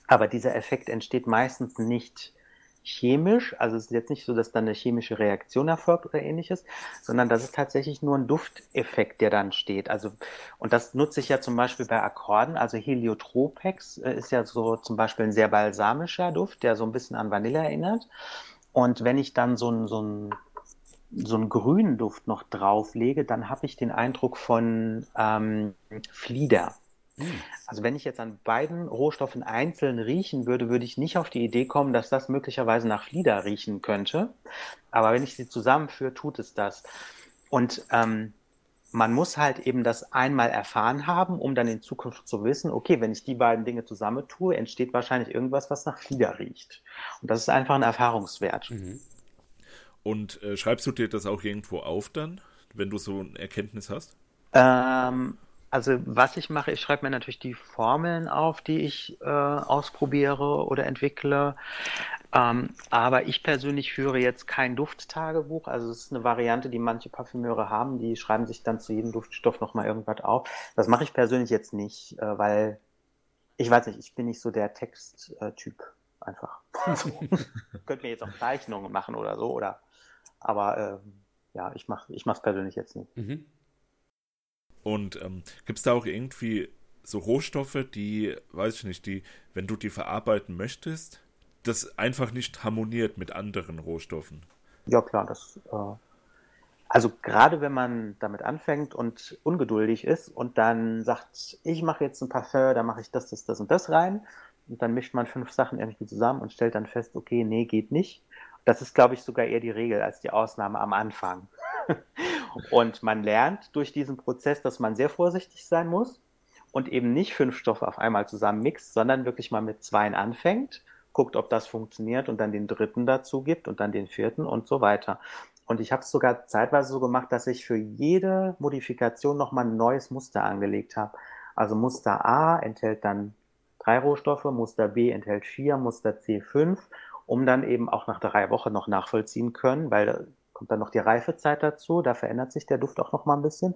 Aber dieser Effekt entsteht meistens nicht chemisch, also es ist jetzt nicht so, dass dann eine chemische Reaktion erfolgt oder ähnliches, sondern das ist tatsächlich nur ein Dufteffekt, der dann steht. Also, und das nutze ich ja zum Beispiel bei Akkorden, also Heliotropex äh, ist ja so zum Beispiel ein sehr balsamischer Duft, der so ein bisschen an Vanille erinnert. Und wenn ich dann so ein, so ein so einen grünen Duft noch drauflege, dann habe ich den Eindruck von ähm, Flieder. Also wenn ich jetzt an beiden Rohstoffen einzeln riechen würde, würde ich nicht auf die Idee kommen, dass das möglicherweise nach Flieder riechen könnte. Aber wenn ich sie zusammenführe, tut es das. Und ähm, man muss halt eben das einmal erfahren haben, um dann in Zukunft zu wissen, okay, wenn ich die beiden Dinge zusammentue, entsteht wahrscheinlich irgendwas, was nach Flieder riecht. Und das ist einfach ein Erfahrungswert. Mhm.
Und äh, schreibst du dir das auch irgendwo auf dann, wenn du so eine Erkenntnis hast?
Ähm, also was ich mache, ich schreibe mir natürlich die Formeln auf, die ich äh, ausprobiere oder entwickle. Ähm, aber ich persönlich führe jetzt kein Dufttagebuch. Also es ist eine Variante, die manche Parfümeure haben. Die schreiben sich dann zu jedem Duftstoff nochmal irgendwas auf. Das mache ich persönlich jetzt nicht, äh, weil ich weiß nicht, ich bin nicht so der Texttyp einfach. so. Könnte mir jetzt auch Zeichnungen machen oder so, oder. Aber ähm, ja, ich mache ich es persönlich jetzt nicht. Mhm.
Und ähm, gibt es da auch irgendwie so Rohstoffe, die, weiß ich nicht, die, wenn du die verarbeiten möchtest, das einfach nicht harmoniert mit anderen Rohstoffen?
Ja, klar, das. Äh, also gerade wenn man damit anfängt und ungeduldig ist und dann sagt, ich mache jetzt ein Parfum, da mache ich das, das, das und das rein. Und dann mischt man fünf Sachen irgendwie zusammen und stellt dann fest, okay, nee, geht nicht. Das ist, glaube ich, sogar eher die Regel als die Ausnahme am Anfang. und man lernt durch diesen Prozess, dass man sehr vorsichtig sein muss und eben nicht fünf Stoffe auf einmal zusammen mixt, sondern wirklich mal mit zweien anfängt, guckt, ob das funktioniert und dann den dritten dazu gibt und dann den vierten und so weiter. Und ich habe es sogar zeitweise so gemacht, dass ich für jede Modifikation nochmal ein neues Muster angelegt habe. Also Muster A enthält dann drei Rohstoffe, Muster B enthält vier, Muster C fünf, um dann eben auch nach drei Wochen noch nachvollziehen können, weil kommt dann noch die Reifezeit dazu, da verändert sich der Duft auch noch mal ein bisschen,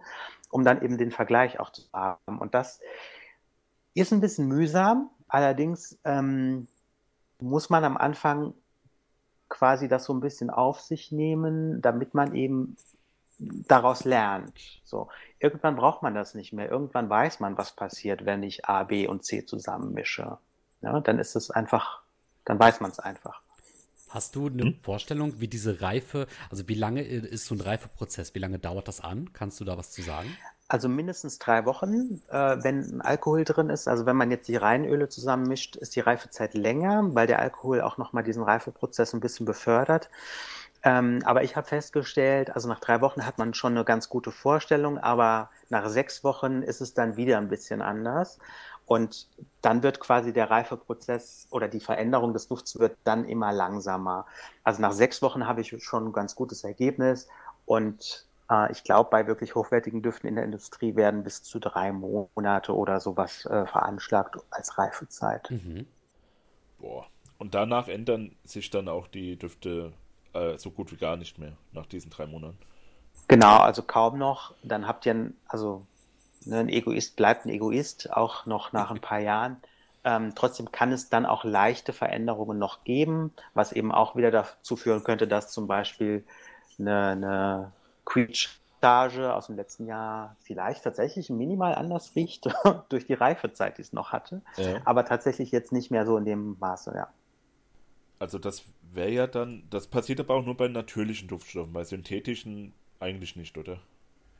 um dann eben den Vergleich auch zu haben. Und das ist ein bisschen mühsam, allerdings ähm, muss man am Anfang quasi das so ein bisschen auf sich nehmen, damit man eben daraus lernt. So, irgendwann braucht man das nicht mehr. Irgendwann weiß man, was passiert, wenn ich A, B und C zusammenmische. Ja, dann ist es einfach, dann weiß man es einfach.
Hast du eine hm? Vorstellung, wie diese Reife, also wie lange ist so ein Reifeprozess? Wie lange dauert das an? Kannst du da was zu sagen?
Also mindestens drei Wochen, äh, wenn Alkohol drin ist. Also wenn man jetzt die Reinöle zusammenmischt, ist die Reifezeit länger, weil der Alkohol auch nochmal diesen Reifeprozess ein bisschen befördert. Ähm, aber ich habe festgestellt, also nach drei Wochen hat man schon eine ganz gute Vorstellung, aber nach sechs Wochen ist es dann wieder ein bisschen anders. Und dann wird quasi der Reifeprozess oder die Veränderung des Dufts wird dann immer langsamer. Also nach sechs Wochen habe ich schon ein ganz gutes Ergebnis und äh, ich glaube, bei wirklich hochwertigen Düften in der Industrie werden bis zu drei Monate oder sowas äh, veranschlagt als Reifezeit. Mhm.
Boah. Und danach ändern sich dann auch die Düfte äh, so gut wie gar nicht mehr nach diesen drei Monaten.
Genau, also kaum noch. Dann habt ihr, ein, also ein Egoist bleibt ein Egoist, auch noch nach ein paar Jahren. Ähm, trotzdem kann es dann auch leichte Veränderungen noch geben, was eben auch wieder dazu führen könnte, dass zum Beispiel eine, eine Quietsch-Charge aus dem letzten Jahr vielleicht tatsächlich minimal anders riecht durch die Reifezeit, die es noch hatte, ja. aber tatsächlich jetzt nicht mehr so in dem Maße, ja.
Also das wäre ja dann, das passiert aber auch nur bei natürlichen Duftstoffen, bei synthetischen eigentlich nicht, oder?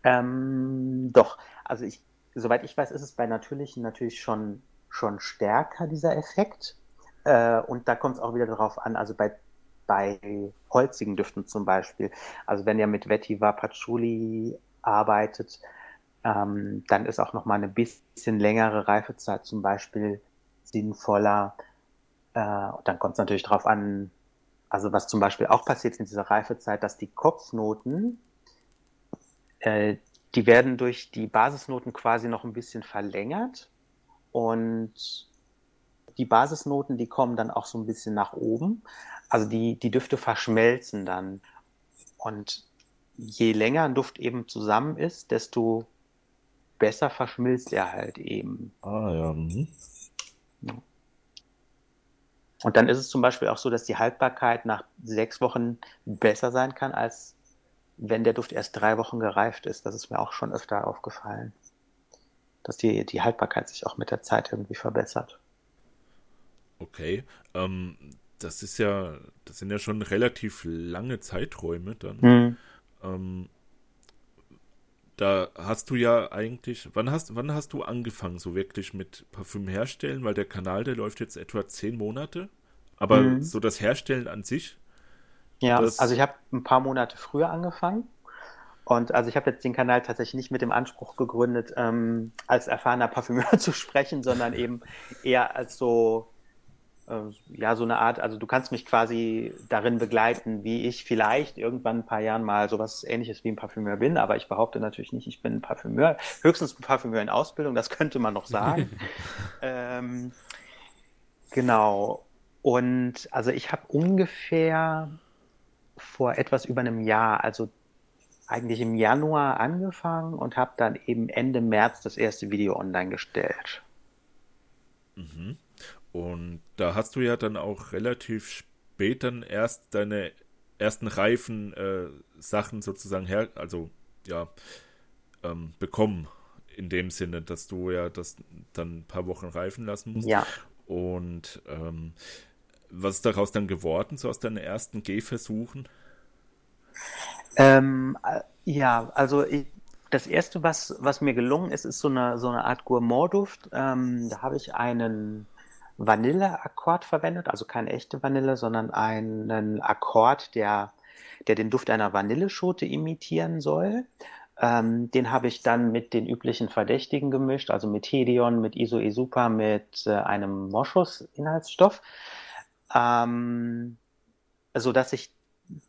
Ähm, doch, also ich, soweit ich weiß, ist es bei natürlichen natürlich schon, schon stärker, dieser Effekt. Äh, und da kommt es auch wieder darauf an, also bei, bei holzigen Düften zum Beispiel, also wenn ihr mit Vetiver Patchouli arbeitet, ähm, dann ist auch nochmal eine bisschen längere Reifezeit zum Beispiel sinnvoller. Äh, dann kommt es natürlich darauf an, also was zum Beispiel auch passiert in dieser Reifezeit, dass die Kopfnoten, äh, die werden durch die Basisnoten quasi noch ein bisschen verlängert und die Basisnoten, die kommen dann auch so ein bisschen nach oben. Also die, die Düfte verschmelzen dann. Und je länger ein Duft eben zusammen ist, desto besser verschmilzt er halt eben.
Ah ja. Mhm.
Und dann ist es zum Beispiel auch so, dass die Haltbarkeit nach sechs Wochen besser sein kann, als wenn der Duft erst drei Wochen gereift ist. Das ist mir auch schon öfter aufgefallen. Dass die, die Haltbarkeit sich auch mit der Zeit irgendwie verbessert.
Okay. Ähm, das ist ja, das sind ja schon relativ lange Zeiträume dann.
Mhm.
Ähm, da hast du ja eigentlich, wann hast, wann hast du angefangen so wirklich mit Parfüm herstellen? Weil der Kanal, der läuft jetzt etwa zehn Monate. Aber mhm. so das Herstellen an sich?
Ja, also ich habe ein paar Monate früher angefangen. Und also ich habe jetzt den Kanal tatsächlich nicht mit dem Anspruch gegründet, ähm, als erfahrener Parfümeur zu sprechen, sondern eben eher als so äh, ja, so eine Art, also du kannst mich quasi darin begleiten, wie ich vielleicht irgendwann ein paar Jahren mal sowas ähnliches wie ein Parfümeur bin, aber ich behaupte natürlich nicht, ich bin ein Parfümeur, höchstens ein Parfümeur in Ausbildung, das könnte man noch sagen. ähm, genau. Und also ich habe ungefähr vor etwas über einem Jahr, also eigentlich im Januar angefangen und habe dann eben Ende März das erste Video online gestellt.
Mhm. Und da hast du ja dann auch relativ spät dann erst deine ersten reifen äh, Sachen sozusagen her, also ja, ähm, bekommen. In dem Sinne, dass du ja das dann ein paar Wochen reifen lassen musst.
Ja.
Und ähm, was ist daraus dann geworden, so aus deinen ersten Gehversuchen?
Ähm, äh, ja, also ich, das erste, was, was mir gelungen ist, ist so eine, so eine Art Gourmand-Duft. Ähm, da habe ich einen Vanilleakkord verwendet, also keine echte Vanille, sondern einen Akkord, der, der den Duft einer Vanilleschote imitieren soll. Ähm, den habe ich dann mit den üblichen Verdächtigen gemischt, also mit Hedion, mit Isoesupa, mit äh, einem Moschus-Inhaltsstoff. Ähm, so dass ich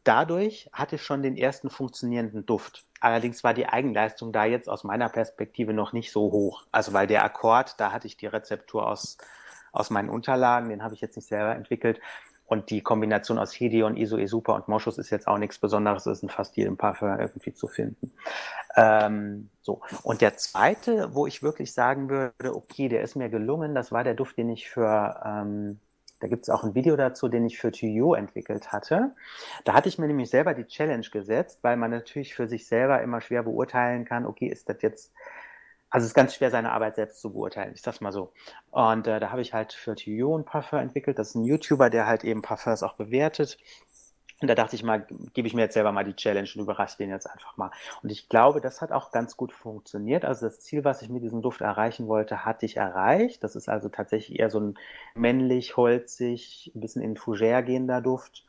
dadurch hatte schon den ersten funktionierenden Duft. Allerdings war die Eigenleistung da jetzt aus meiner Perspektive noch nicht so hoch. Also weil der Akkord, da hatte ich die Rezeptur aus aus meinen Unterlagen, den habe ich jetzt nicht selber entwickelt. Und die Kombination aus Hedion, Iso, Esupa und Moschus ist jetzt auch nichts Besonderes, ist in fast jedem Parfum irgendwie zu finden. Ähm, so. Und der zweite, wo ich wirklich sagen würde, okay, der ist mir gelungen, das war der Duft, den ich für, ähm, da gibt es auch ein Video dazu, den ich für Tuyot entwickelt hatte. Da hatte ich mir nämlich selber die Challenge gesetzt, weil man natürlich für sich selber immer schwer beurteilen kann, okay, ist das jetzt also es ist ganz schwer, seine Arbeit selbst zu beurteilen, ich sag's mal so. Und äh, da habe ich halt für Tuyot ein Parfum entwickelt. Das ist ein YouTuber, der halt eben Parfums auch bewertet. Und da dachte ich mal, gebe ich mir jetzt selber mal die Challenge und überrasche den jetzt einfach mal. Und ich glaube, das hat auch ganz gut funktioniert. Also das Ziel, was ich mit diesem Duft erreichen wollte, hatte ich erreicht. Das ist also tatsächlich eher so ein männlich, holzig, ein bisschen in Fougère gehender Duft.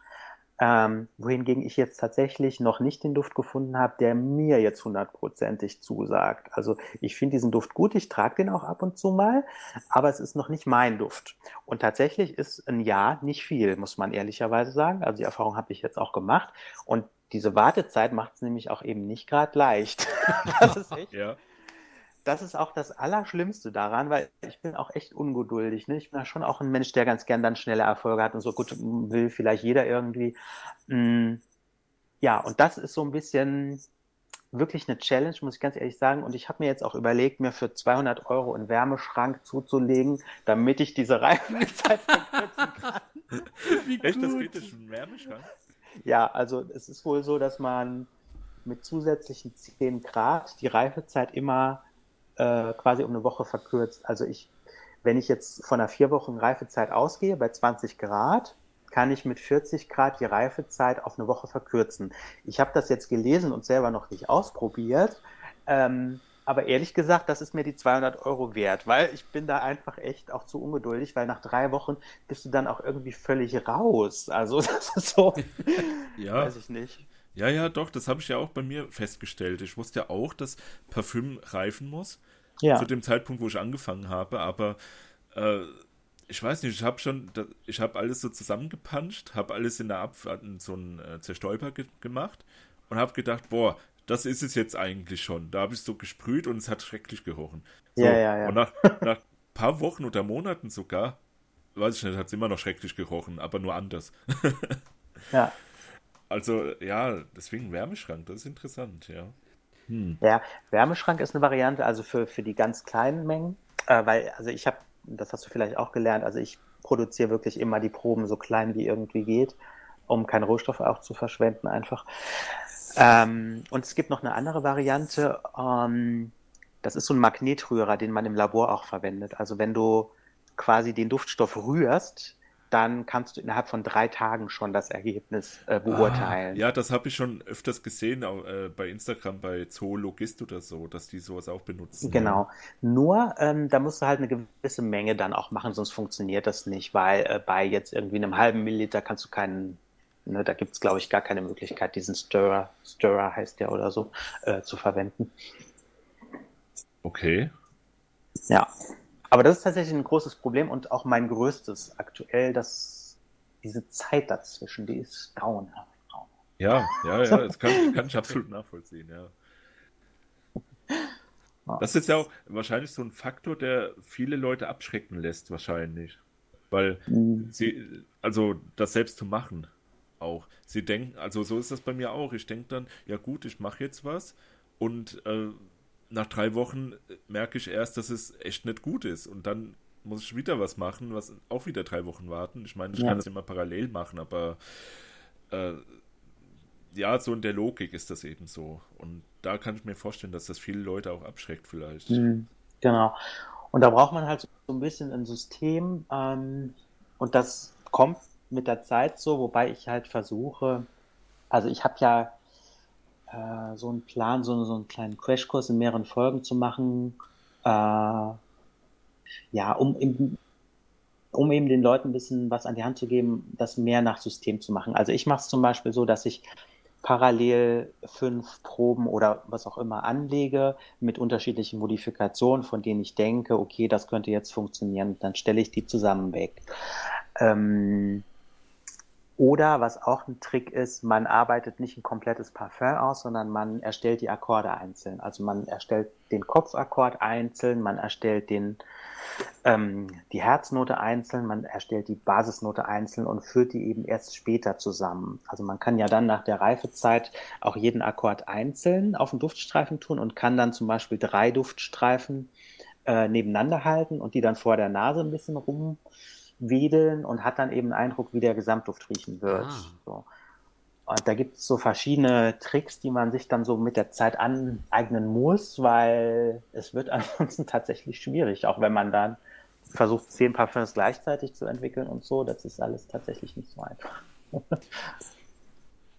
Ähm, wohingegen ich jetzt tatsächlich noch nicht den Duft gefunden habe, der mir jetzt hundertprozentig zusagt. Also ich finde diesen Duft gut, ich trage den auch ab und zu mal, aber es ist noch nicht mein Duft. Und tatsächlich ist ein Jahr nicht viel, muss man ehrlicherweise sagen. Also die Erfahrung habe ich jetzt auch gemacht. Und diese Wartezeit macht es nämlich auch eben nicht gerade leicht. das ist echt. Ja das ist auch das Allerschlimmste daran, weil ich bin auch echt ungeduldig. Ne? Ich bin ja schon auch ein Mensch, der ganz gern dann schnelle Erfolge hat und so gut will vielleicht jeder irgendwie. Mm, ja, und das ist so ein bisschen wirklich eine Challenge, muss ich ganz ehrlich sagen. Und ich habe mir jetzt auch überlegt, mir für 200 Euro einen Wärmeschrank zuzulegen, damit ich diese Reifezeit verkürzen kann.
Wie Echt, das geht jetzt schon Wärmeschrank?
Ja, also es ist wohl so, dass man mit zusätzlichen 10 Grad die Reifezeit immer äh, quasi um eine Woche verkürzt. Also ich, wenn ich jetzt von einer vier Wochen Reifezeit ausgehe, bei 20 Grad, kann ich mit 40 Grad die Reifezeit auf eine Woche verkürzen. Ich habe das jetzt gelesen und selber noch nicht ausprobiert. Ähm, aber ehrlich gesagt, das ist mir die 200 Euro wert, weil ich bin da einfach echt auch zu ungeduldig, weil nach drei Wochen bist du dann auch irgendwie völlig raus. Also das ist so,
ja. weiß ich nicht. Ja, ja, doch, das habe ich ja auch bei mir festgestellt. Ich wusste ja auch, dass Parfüm reifen muss. Ja. Zu dem Zeitpunkt, wo ich angefangen habe, aber äh, ich weiß nicht, ich habe schon, ich habe alles so zusammengepanscht, habe alles in der Abfahrt in so einen äh, Zerstäuber ge gemacht und habe gedacht, boah, das ist es jetzt eigentlich schon. Da habe ich so gesprüht und es hat schrecklich gerochen. So,
ja, ja, ja.
Und nach, nach paar Wochen oder Monaten sogar, weiß ich nicht, hat es immer noch schrecklich gerochen, aber nur anders.
ja.
Also, ja, deswegen Wärmeschrank, das ist interessant, ja.
Hm. Ja, Wärmeschrank ist eine Variante, also für, für die ganz kleinen Mengen, äh, weil, also ich habe, das hast du vielleicht auch gelernt, also ich produziere wirklich immer die Proben so klein wie irgendwie geht, um keine Rohstoffe auch zu verschwenden einfach. Ähm, und es gibt noch eine andere Variante, ähm, das ist so ein Magnetrührer, den man im Labor auch verwendet. Also wenn du quasi den Duftstoff rührst, dann kannst du innerhalb von drei Tagen schon das Ergebnis äh, beurteilen.
Ah, ja, das habe ich schon öfters gesehen, äh, bei Instagram, bei Zoologist oder so, dass die sowas auch benutzen.
Genau. Nur, ähm, da musst du halt eine gewisse Menge dann auch machen, sonst funktioniert das nicht, weil äh, bei jetzt irgendwie einem halben Milliliter kannst du keinen, ne, da gibt es, glaube ich, gar keine Möglichkeit, diesen Stirrer, Stirrer heißt der oder so, äh, zu verwenden.
Okay.
Ja. Aber das ist tatsächlich ein großes Problem und auch mein größtes aktuell, dass diese Zeit dazwischen, die ist grauenhaft.
Ja, ja, ja, das kann, kann ich absolut nachvollziehen, ja. Das ist ja auch wahrscheinlich so ein Faktor, der viele Leute abschrecken lässt, wahrscheinlich. Weil mhm. sie, also das selbst zu machen auch. Sie denken, also so ist das bei mir auch. Ich denke dann, ja gut, ich mache jetzt was und äh, nach drei Wochen merke ich erst, dass es echt nicht gut ist. Und dann muss ich wieder was machen, was auch wieder drei Wochen warten. Ich meine, ich ja. kann das immer parallel machen, aber äh, ja, so in der Logik ist das eben so. Und da kann ich mir vorstellen, dass das viele Leute auch abschreckt vielleicht.
Mhm, genau. Und da braucht man halt so ein bisschen ein System. Ähm, und das kommt mit der Zeit so, wobei ich halt versuche, also ich habe ja äh, so einen Plan, so, so einen kleinen Crashkurs in mehreren Folgen zu machen. Äh, ja, um, um eben den Leuten ein bisschen was an die Hand zu geben, das mehr nach System zu machen. Also ich mache es zum Beispiel so, dass ich parallel fünf Proben oder was auch immer anlege mit unterschiedlichen Modifikationen, von denen ich denke, okay, das könnte jetzt funktionieren, dann stelle ich die zusammen weg. Ähm, oder was auch ein Trick ist, man arbeitet nicht ein komplettes Parfum aus, sondern man erstellt die Akkorde einzeln. Also man erstellt den Kopfakkord einzeln, man erstellt den ähm, die Herznote einzeln, man erstellt die Basisnote einzeln und führt die eben erst später zusammen. Also man kann ja dann nach der Reifezeit auch jeden Akkord einzeln auf den Duftstreifen tun und kann dann zum Beispiel drei Duftstreifen äh, nebeneinander halten und die dann vor der Nase ein bisschen rumwedeln und hat dann eben einen Eindruck, wie der Gesamtduft riechen wird. Ah. So. Und da gibt es so verschiedene Tricks, die man sich dann so mit der Zeit aneignen muss, weil es wird ansonsten tatsächlich schwierig, auch wenn man dann versucht, zehn Parfums gleichzeitig zu entwickeln und so. Das ist alles tatsächlich nicht so einfach.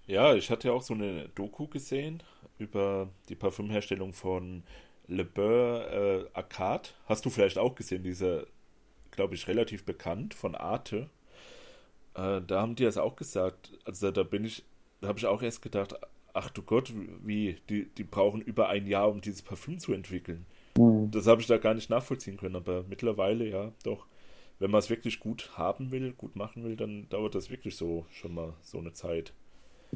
ja, ich hatte ja auch so eine Doku gesehen über die Parfümherstellung von Le Beurre äh, Arcade. Hast du vielleicht auch gesehen, dieser, glaube ich, relativ bekannt von Arte. Äh, da haben die das auch gesagt. Also da bin ich da habe ich auch erst gedacht, ach du Gott, wie, die, die brauchen über ein Jahr, um dieses Parfüm zu entwickeln. Mhm. Das habe ich da gar nicht nachvollziehen können, aber mittlerweile ja, doch. Wenn man es wirklich gut haben will, gut machen will, dann dauert das wirklich so schon mal so eine Zeit.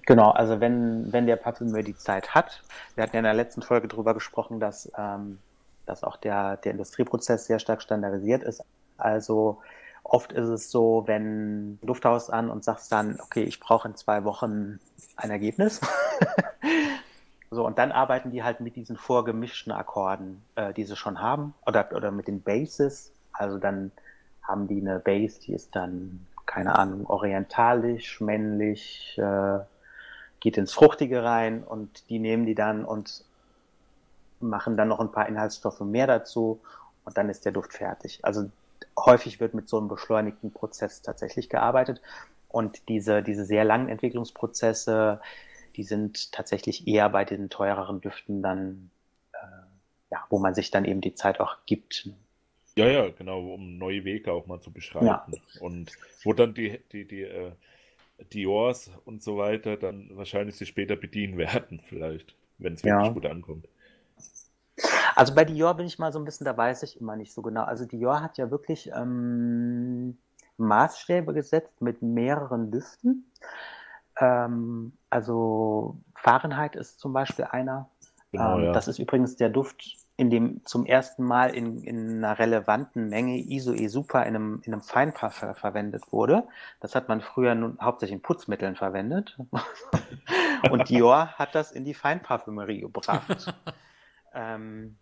Genau, also wenn, wenn der Parfümeur die Zeit hat, wir hatten ja in der letzten Folge darüber gesprochen, dass, ähm, dass auch der, der Industrieprozess sehr stark standardisiert ist. Also Oft ist es so, wenn Lufthaus an und sagst dann, okay, ich brauche in zwei Wochen ein Ergebnis. so, und dann arbeiten die halt mit diesen vorgemischten Akkorden, äh, die sie schon haben, oder, oder mit den Bases. Also dann haben die eine Base, die ist dann, keine Ahnung, orientalisch, männlich, äh, geht ins Fruchtige rein und die nehmen die dann und machen dann noch ein paar Inhaltsstoffe mehr dazu und dann ist der Duft fertig. Also häufig wird mit so einem beschleunigten Prozess tatsächlich gearbeitet. Und diese, diese sehr langen Entwicklungsprozesse, die sind tatsächlich eher bei den teureren Düften dann, äh, ja, wo man sich dann eben die Zeit auch gibt.
Ja, ja, genau, um neue Wege auch mal zu beschreiten. Ja. Und wo dann die, die, die äh, Diors und so weiter dann wahrscheinlich sich später bedienen werden, vielleicht, wenn es wirklich ja. gut ankommt.
Also bei Dior bin ich mal so ein bisschen, da weiß ich immer nicht so genau. Also Dior hat ja wirklich ähm, Maßstäbe gesetzt mit mehreren Düften. Ähm, also Fahrenheit ist zum Beispiel einer. Genau, ähm, ja. Das ist übrigens der Duft, in dem zum ersten Mal in, in einer relevanten Menge Isoe Super in einem, in einem Feinparfum verwendet wurde. Das hat man früher nun hauptsächlich in Putzmitteln verwendet. Und Dior hat das in die Feinparfümerie gebracht. Ähm,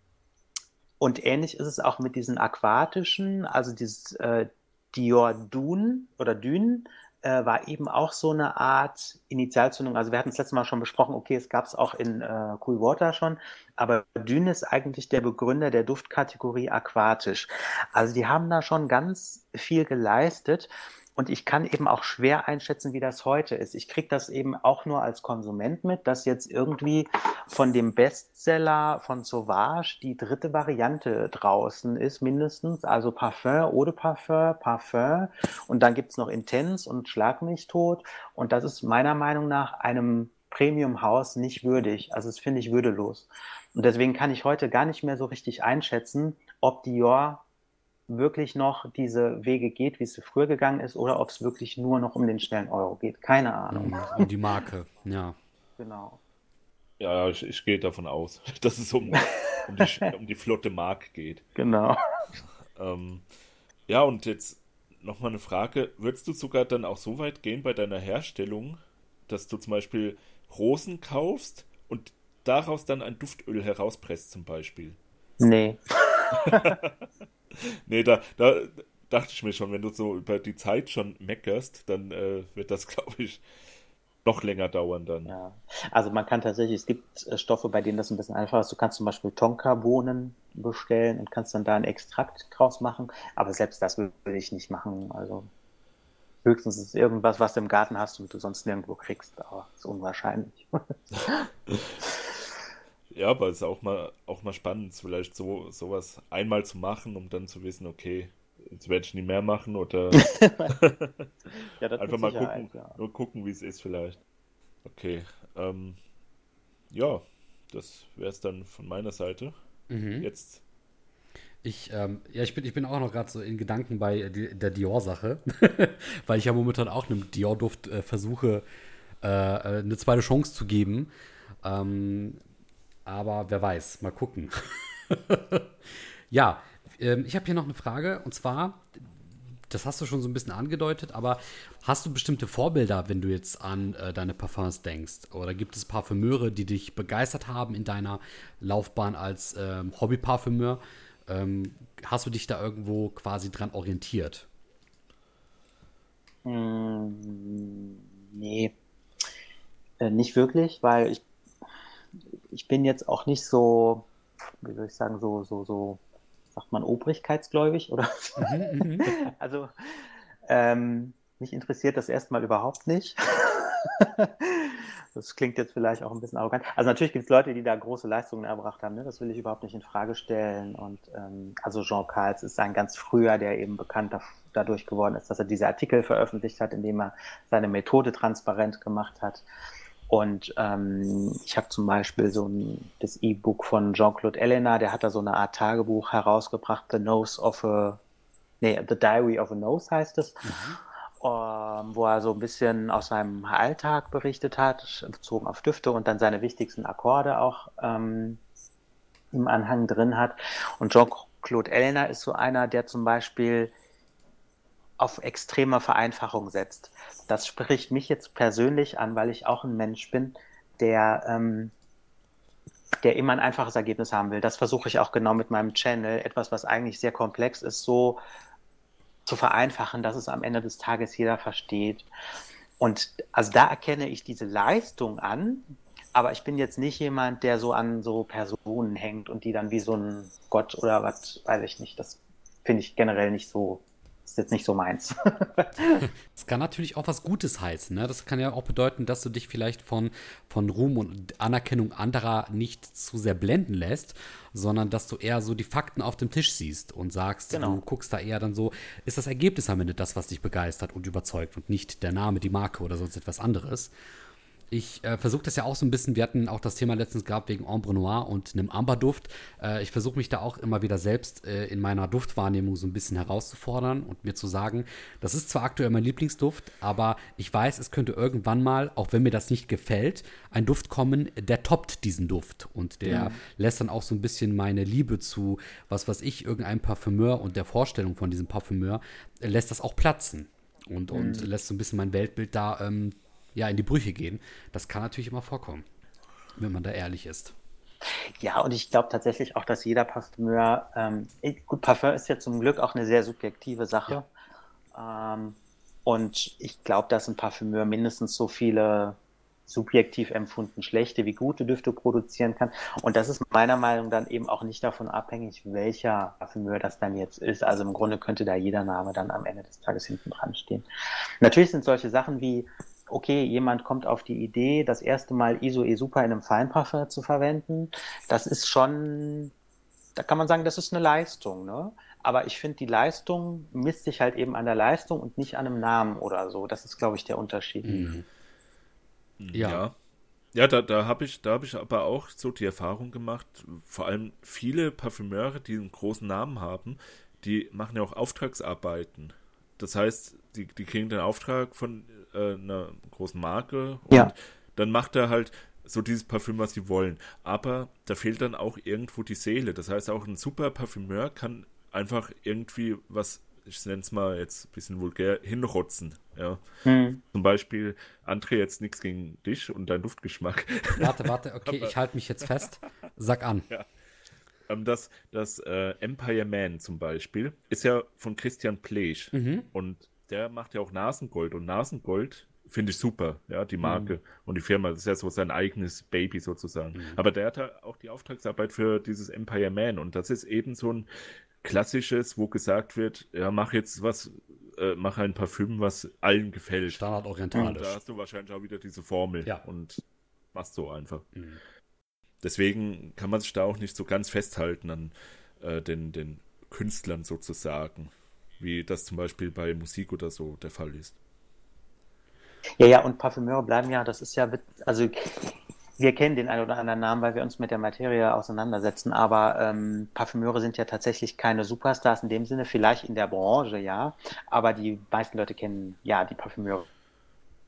und ähnlich ist es auch mit diesen aquatischen, also dieses äh, Dior Dune oder Dune äh, war eben auch so eine Art Initialzündung. Also wir hatten es letztes Mal schon besprochen, okay, es gab es auch in äh, Cool Water schon, aber Dune ist eigentlich der Begründer der Duftkategorie aquatisch. Also die haben da schon ganz viel geleistet und ich kann eben auch schwer einschätzen, wie das heute ist. Ich kriege das eben auch nur als Konsument mit, dass jetzt irgendwie von dem Bestseller von Sauvage die dritte Variante draußen ist, mindestens. Also Parfum, Eau de Parfum, Parfum. Und dann gibt es noch Intense und Schlag mich tot. Und das ist meiner Meinung nach einem Premium-Haus nicht würdig. Also das finde ich würdelos. Und deswegen kann ich heute gar nicht mehr so richtig einschätzen, ob Dior wirklich noch diese Wege geht, wie es früher gegangen ist, oder ob es wirklich nur noch um den schnellen Euro geht. Keine Ahnung.
Um die Marke, ja.
Genau.
Ja, ich, ich gehe davon aus, dass es um, um, die, um die flotte Mark geht.
Genau.
Ähm, ja, und jetzt nochmal eine Frage. Würdest du sogar dann auch so weit gehen bei deiner Herstellung, dass du zum Beispiel Rosen kaufst und daraus dann ein Duftöl herauspresst zum Beispiel?
Nee.
nee, da, da dachte ich mir schon, wenn du so über die Zeit schon meckerst, dann äh, wird das, glaube ich, noch länger dauern dann.
Ja, also man kann tatsächlich, es gibt äh, Stoffe, bei denen das ein bisschen einfacher ist. Du kannst zum Beispiel Tonka-Bohnen bestellen und kannst dann da einen Extrakt draus machen, aber selbst das würde ich nicht machen. Also höchstens ist es irgendwas, was du im Garten hast und du sonst nirgendwo kriegst, aber ist unwahrscheinlich.
Ja, aber es ist auch mal, auch mal spannend, vielleicht so sowas einmal zu machen, um dann zu wissen, okay, jetzt werde ich nie mehr machen oder ja, einfach mal gucken, ja. nur gucken, wie es ist vielleicht. Okay, ähm, ja, das wäre es dann von meiner Seite. Mhm. Jetzt.
Ich, ähm, ja, ich bin, ich bin auch noch gerade so in Gedanken bei die, der Dior-Sache, weil ich ja momentan auch einem Dior-Duft äh, versuche, äh, äh, eine zweite Chance zu geben. Ähm, aber wer weiß, mal gucken. ja, Ähm, ich habe hier noch eine Frage und zwar, das hast du schon so ein bisschen angedeutet, aber hast du bestimmte Vorbilder, wenn du jetzt an äh, deine Parfums denkst? Oder gibt es Parfümeure, die dich begeistert haben in deiner Laufbahn als ähm, Hobby-Parfümeur? Ähm, hast du dich da irgendwo quasi dran orientiert?
Mm, nee, äh, nicht wirklich, weil ich, ich bin jetzt auch nicht so, wie soll ich sagen, so, so, so sagt man, obrigkeitsgläubig oder? Mhm, mhm. also ähm, mich interessiert das erstmal überhaupt nicht. das klingt jetzt vielleicht auch ein bisschen arrogant. Also natürlich gibt es Leute, die da große Leistungen erbracht haben. Ne? Das will ich überhaupt nicht in Frage stellen. Und ähm, also Jean Carls ist ein ganz früher, der eben bekannt dadurch geworden ist, dass er diese Artikel veröffentlicht hat, indem er seine Methode transparent gemacht hat. Und ähm, ich habe zum Beispiel so ein, das E-Book von Jean-Claude Elena, der hat da so eine Art Tagebuch herausgebracht, The Nose of a, nee, The Diary of a Nose heißt es, mhm. ähm, wo er so ein bisschen aus seinem Alltag berichtet hat, bezogen auf Düfte und dann seine wichtigsten Akkorde auch ähm, im Anhang drin hat. Und Jean-Claude Elena ist so einer, der zum Beispiel auf extreme Vereinfachung setzt. Das spricht mich jetzt persönlich an, weil ich auch ein Mensch bin, der, ähm, der immer ein einfaches Ergebnis haben will. Das versuche ich auch genau mit meinem Channel. Etwas, was eigentlich sehr komplex ist, so zu vereinfachen, dass es am Ende des Tages jeder versteht. Und also da erkenne ich diese Leistung an, aber ich bin jetzt nicht jemand, der so an so Personen hängt und die dann wie so ein Gott oder was, weiß ich nicht. Das finde ich generell nicht so ist jetzt nicht so meins.
das kann natürlich auch was Gutes heißen. Ne? Das kann ja auch bedeuten, dass du dich vielleicht von, von Ruhm und Anerkennung anderer nicht zu sehr blenden lässt, sondern dass du eher so die Fakten auf dem Tisch siehst und sagst, genau. du guckst da eher dann so, ist das Ergebnis am Ende das, was dich begeistert und überzeugt und nicht der Name, die Marke oder sonst etwas anderes ich äh, versuche das ja auch so ein bisschen, wir hatten auch das Thema letztens gehabt wegen Ombre Noir und einem Amberduft. Äh, ich versuche mich da auch immer wieder selbst äh, in meiner Duftwahrnehmung so ein bisschen herauszufordern und mir zu sagen, das ist zwar aktuell mein Lieblingsduft, aber ich weiß, es könnte irgendwann mal, auch wenn mir das nicht gefällt, ein Duft kommen, der toppt diesen Duft und der ja. lässt dann auch so ein bisschen meine Liebe zu, was weiß ich, irgendeinem Parfümeur und der Vorstellung von diesem Parfümeur, äh, lässt das auch platzen und, und mhm. lässt so ein bisschen mein Weltbild da ähm, ja, in die Brüche gehen. Das kann natürlich immer vorkommen, wenn man da ehrlich ist.
Ja, und ich glaube tatsächlich auch, dass jeder Parfümeur, ähm, gut, Parfum ist ja zum Glück auch eine sehr subjektive Sache. Ja. Ähm, und ich glaube, dass ein Parfümeur mindestens so viele subjektiv empfunden schlechte wie gute Düfte produzieren kann. Und das ist meiner Meinung nach dann eben auch nicht davon abhängig, welcher Parfümeur das dann jetzt ist. Also im Grunde könnte da jeder Name dann am Ende des Tages hinten dran stehen. Natürlich sind solche Sachen wie okay, jemand kommt auf die Idee, das erste Mal ISO E Super in einem Feinparfum zu verwenden. Das ist schon, da kann man sagen, das ist eine Leistung, ne? Aber ich finde, die Leistung misst sich halt eben an der Leistung und nicht an einem Namen oder so. Das ist, glaube ich, der Unterschied. Mhm.
Ja. ja. Ja, da, da habe ich, da ich aber auch so die Erfahrung gemacht, vor allem viele Parfümeure, die einen großen Namen haben, die machen ja auch Auftragsarbeiten. Das heißt, die, die kriegen den Auftrag von äh, einer großen Marke und
ja.
dann macht er halt so dieses Parfüm, was sie wollen. Aber da fehlt dann auch irgendwo die Seele. Das heißt, auch ein super Parfümeur kann einfach irgendwie was, ich nenne es mal jetzt ein bisschen vulgär, hinrotzen. Ja. Hm. Zum Beispiel, André, jetzt nichts gegen dich und deinen Duftgeschmack.
Warte, warte, okay, ich halte mich jetzt fest. Sag an.
Ja. Ähm, das das äh, Empire Man zum Beispiel ist ja von Christian Plesch. Mhm. Und der macht ja auch Nasengold und Nasengold finde ich super, ja, die Marke mhm. und die Firma, das ist ja so sein eigenes Baby sozusagen. Mhm. Aber der hat ja auch die Auftragsarbeit für dieses Empire Man und das ist eben so ein klassisches, wo gesagt wird, ja, mach jetzt was, äh, mach ein Parfüm, was allen gefällt.
Standardorientalisch.
Und da hast du wahrscheinlich auch wieder diese Formel
ja.
und machst so einfach. Mhm. Deswegen kann man sich da auch nicht so ganz festhalten an äh, den, den Künstlern sozusagen wie das zum Beispiel bei Musik oder so der Fall ist.
Ja, ja, und Parfümeure bleiben ja, das ist ja, also wir kennen den einen oder anderen Namen, weil wir uns mit der Materie auseinandersetzen, aber ähm, Parfümeure sind ja tatsächlich keine Superstars in dem Sinne, vielleicht in der Branche, ja, aber die meisten Leute kennen ja die Parfümeure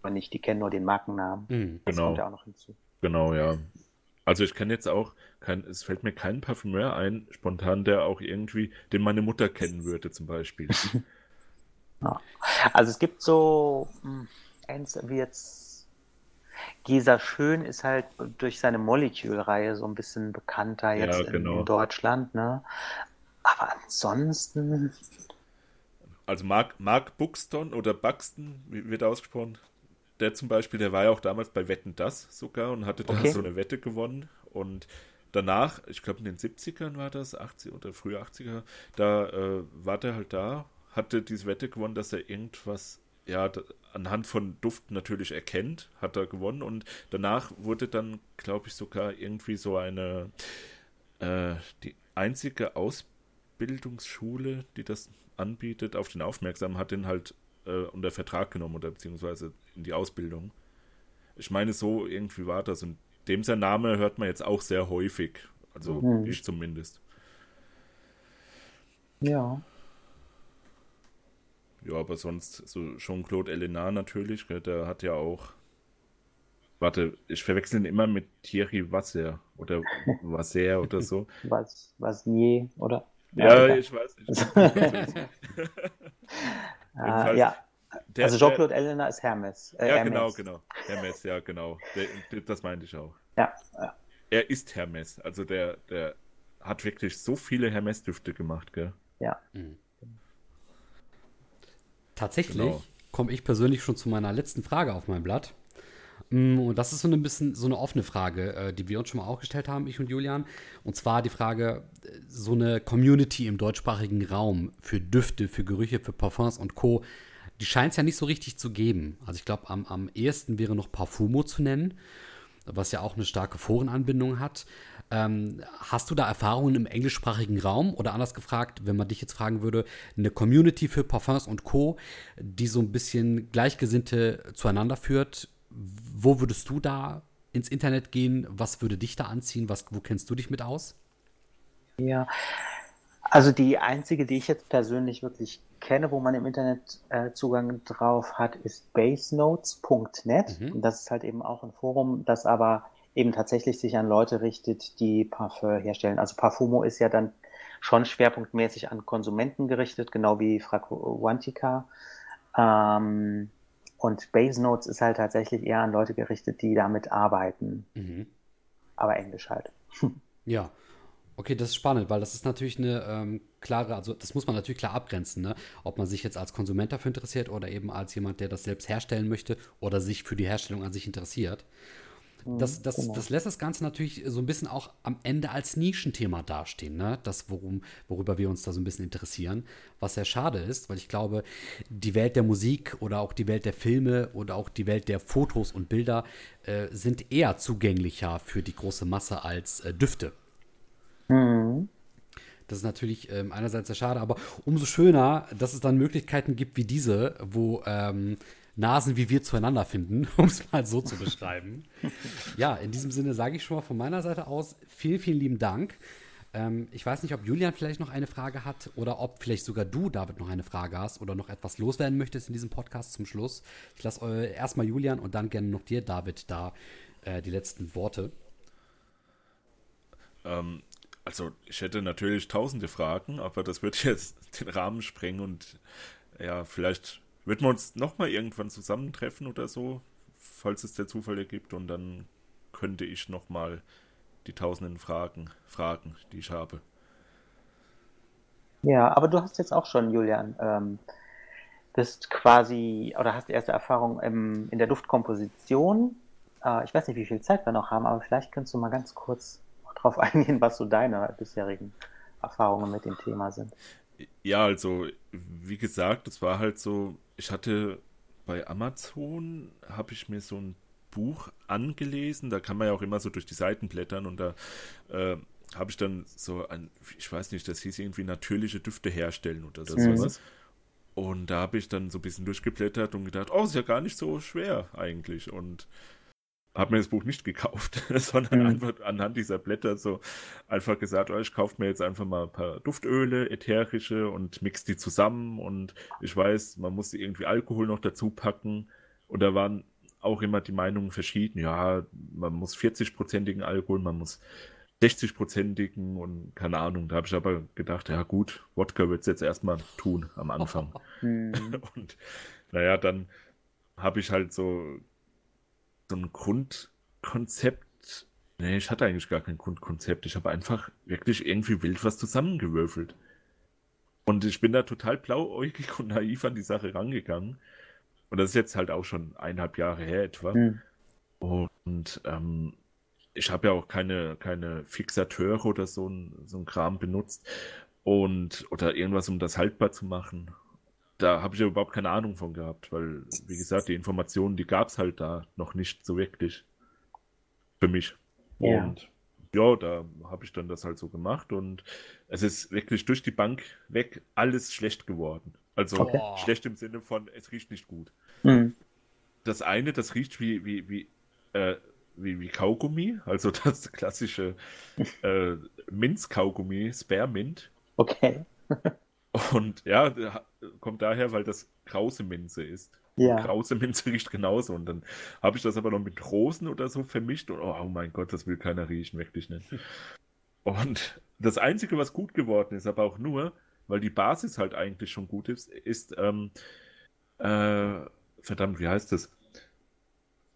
nicht, die kennen nur den Markennamen.
Mhm, das genau. kommt ja auch noch hinzu. Genau, ja. Also ich kenne jetzt auch, kein, es fällt mir kein Parfümeur ein, spontan, der auch irgendwie, den meine Mutter kennen würde zum Beispiel.
Also es gibt so, hm, eins wie jetzt, Gesa Schön ist halt durch seine Molecule-Reihe so ein bisschen bekannter jetzt ja, genau. in, in, Deutschland, ne? Aber ansonsten.
Also Mark, Mark Buxton oder Buxton, wie wird ausgesprochen? Der zum Beispiel, der war ja auch damals bei Wetten Das sogar und hatte da okay. so eine Wette gewonnen. Und danach, ich glaube in den 70ern war das, 80 oder frühe 80er, da äh, war der halt da, hatte diese Wette gewonnen, dass er irgendwas, ja, anhand von Duft natürlich erkennt, hat er gewonnen. Und danach wurde dann, glaube ich, sogar irgendwie so eine, äh, die einzige Ausbildungsschule, die das anbietet, auf den aufmerksam, hat den halt äh, unter Vertrag genommen oder beziehungsweise in die Ausbildung. Ich meine, so irgendwie war das. Und sein Name hört man jetzt auch sehr häufig. Also mhm. ich zumindest.
Ja.
Ja, aber sonst so Jean-Claude Elena natürlich, der hat ja auch. Warte, ich verwechsel ihn immer mit Thierry Wasser oder Wasser oder so.
Was, was nie, oder?
Ja, ja ich weiß nicht.
ah, ja. Der, also Jean-Claude Elena ist Hermes.
Äh, ja, Hermes. genau, genau. Hermes, ja, genau. Der, das meinte ich auch.
Ja, ja.
Er ist Hermes. Also der, der hat wirklich so viele Hermes-Düfte gemacht, gell?
Ja. Mhm.
Tatsächlich genau. komme ich persönlich schon zu meiner letzten Frage auf meinem Blatt. Mm, und das ist so ein bisschen so eine offene Frage, äh, die wir uns schon mal auch gestellt haben, ich und Julian. Und zwar die Frage, äh, so eine Community im deutschsprachigen Raum für Düfte, für Gerüche, für Parfums und Co., die scheint es ja nicht so richtig zu geben. Also ich glaube, am, am ehesten wäre noch Parfumo zu nennen, was ja auch eine starke Forenanbindung hat. Ähm, hast du da Erfahrungen im englischsprachigen Raum oder anders gefragt, wenn man dich jetzt fragen würde, eine Community für Parfums und Co., die so ein bisschen Gleichgesinnte zueinander führt? Wo würdest du da ins Internet gehen? Was würde dich da anziehen? Was, wo kennst du dich mit aus?
Ja, also die einzige, die ich jetzt persönlich wirklich kenne, wo man im Internet äh, Zugang drauf hat, ist basenotes.net. Mhm. Und das ist halt eben auch ein Forum, das aber eben tatsächlich sich an Leute richtet, die Parfum herstellen. Also Parfumo ist ja dann schon schwerpunktmäßig an Konsumenten gerichtet, genau wie Fraquantica. Ähm, und Base Notes ist halt tatsächlich eher an Leute gerichtet, die damit arbeiten. Mhm. Aber Englisch halt.
Ja. Okay, das ist spannend, weil das ist natürlich eine ähm, klare, also das muss man natürlich klar abgrenzen, ne? ob man sich jetzt als Konsument dafür interessiert oder eben als jemand, der das selbst herstellen möchte oder sich für die Herstellung an sich interessiert. Mhm, das, das, genau. das lässt das Ganze natürlich so ein bisschen auch am Ende als Nischenthema dastehen, ne? Das, worum, worüber wir uns da so ein bisschen interessieren. Was sehr schade ist, weil ich glaube, die Welt der Musik oder auch die Welt der Filme oder auch die Welt der Fotos und Bilder äh, sind eher zugänglicher für die große Masse als äh, Düfte. Mhm. Das ist natürlich ähm, einerseits sehr schade, aber umso schöner, dass es dann Möglichkeiten gibt wie diese, wo ähm, Nasen wie wir zueinander finden, um es mal so zu beschreiben. ja, in diesem Sinne sage ich schon mal von meiner Seite aus vielen, vielen lieben Dank. Ähm, ich weiß nicht, ob Julian vielleicht noch eine Frage hat oder ob vielleicht sogar du, David, noch eine Frage hast oder noch etwas loswerden möchtest in diesem Podcast zum Schluss. Ich lasse äh, erstmal Julian und dann gerne noch dir, David, da äh, die letzten Worte.
Ähm, also ich hätte natürlich tausende Fragen, aber das wird jetzt den Rahmen sprengen und ja, vielleicht würden wir uns nochmal irgendwann zusammentreffen oder so, falls es der Zufall ergibt und dann könnte ich nochmal die tausenden Fragen fragen, die ich habe.
Ja, aber du hast jetzt auch schon, Julian, ähm, bist quasi oder hast die erste Erfahrung im, in der Duftkomposition. Äh, ich weiß nicht, wie viel Zeit wir noch haben, aber vielleicht kannst du mal ganz kurz darauf eingehen, was so deine bisherigen Erfahrungen mit dem Thema sind.
Ja, also, wie gesagt, es war halt so, ich hatte bei Amazon, habe ich mir so ein Buch angelesen, da kann man ja auch immer so durch die Seiten blättern und da äh, habe ich dann so ein, ich weiß nicht, das hieß irgendwie natürliche Düfte herstellen oder so mhm. was. Und da habe ich dann so ein bisschen durchgeblättert und gedacht, oh, ist ja gar nicht so schwer eigentlich. Und habe mir das Buch nicht gekauft, sondern mhm. einfach anhand dieser Blätter so einfach gesagt, oh, ich kaufe mir jetzt einfach mal ein paar Duftöle, ätherische und mix die zusammen und ich weiß, man muss irgendwie Alkohol noch dazu packen und da waren auch immer die Meinungen verschieden. Ja, man muss 40-prozentigen Alkohol, man muss 60-prozentigen und keine Ahnung. Da habe ich aber gedacht, ja gut, Wodka wird es jetzt erstmal tun am Anfang. und naja, dann habe ich halt so, so ein Grundkonzept. Nee, ich hatte eigentlich gar kein Grundkonzept. Ich habe einfach wirklich irgendwie wild was zusammengewürfelt. Und ich bin da total blauäugig und naiv an die Sache rangegangen. Und das ist jetzt halt auch schon eineinhalb Jahre her etwa. Mhm. Und ähm, ich habe ja auch keine, keine Fixateure oder so ein, so ein Kram benutzt. Und, oder irgendwas, um das haltbar zu machen. Da habe ich ja überhaupt keine Ahnung von gehabt, weil, wie gesagt, die Informationen, die gab es halt da noch nicht so wirklich. Für mich. Ja. Und ja, da habe ich dann das halt so gemacht und es ist wirklich durch die Bank weg alles schlecht geworden. Also okay. schlecht im Sinne von, es riecht nicht gut. Mhm. Das eine, das riecht wie, wie, wie, äh, wie, wie Kaugummi, also das klassische äh, Minz-Kaugummi, Spearmint.
Okay.
und ja, kommt daher, weil das krause Minze ist. Ja. Krause Minze riecht genauso. Und dann habe ich das aber noch mit Rosen oder so vermischt. Und oh, oh mein Gott, das will keiner riechen, wirklich nicht. Und das Einzige, was gut geworden ist, aber auch nur, weil die Basis halt eigentlich schon gut ist, ist, ähm, äh, verdammt, wie heißt das?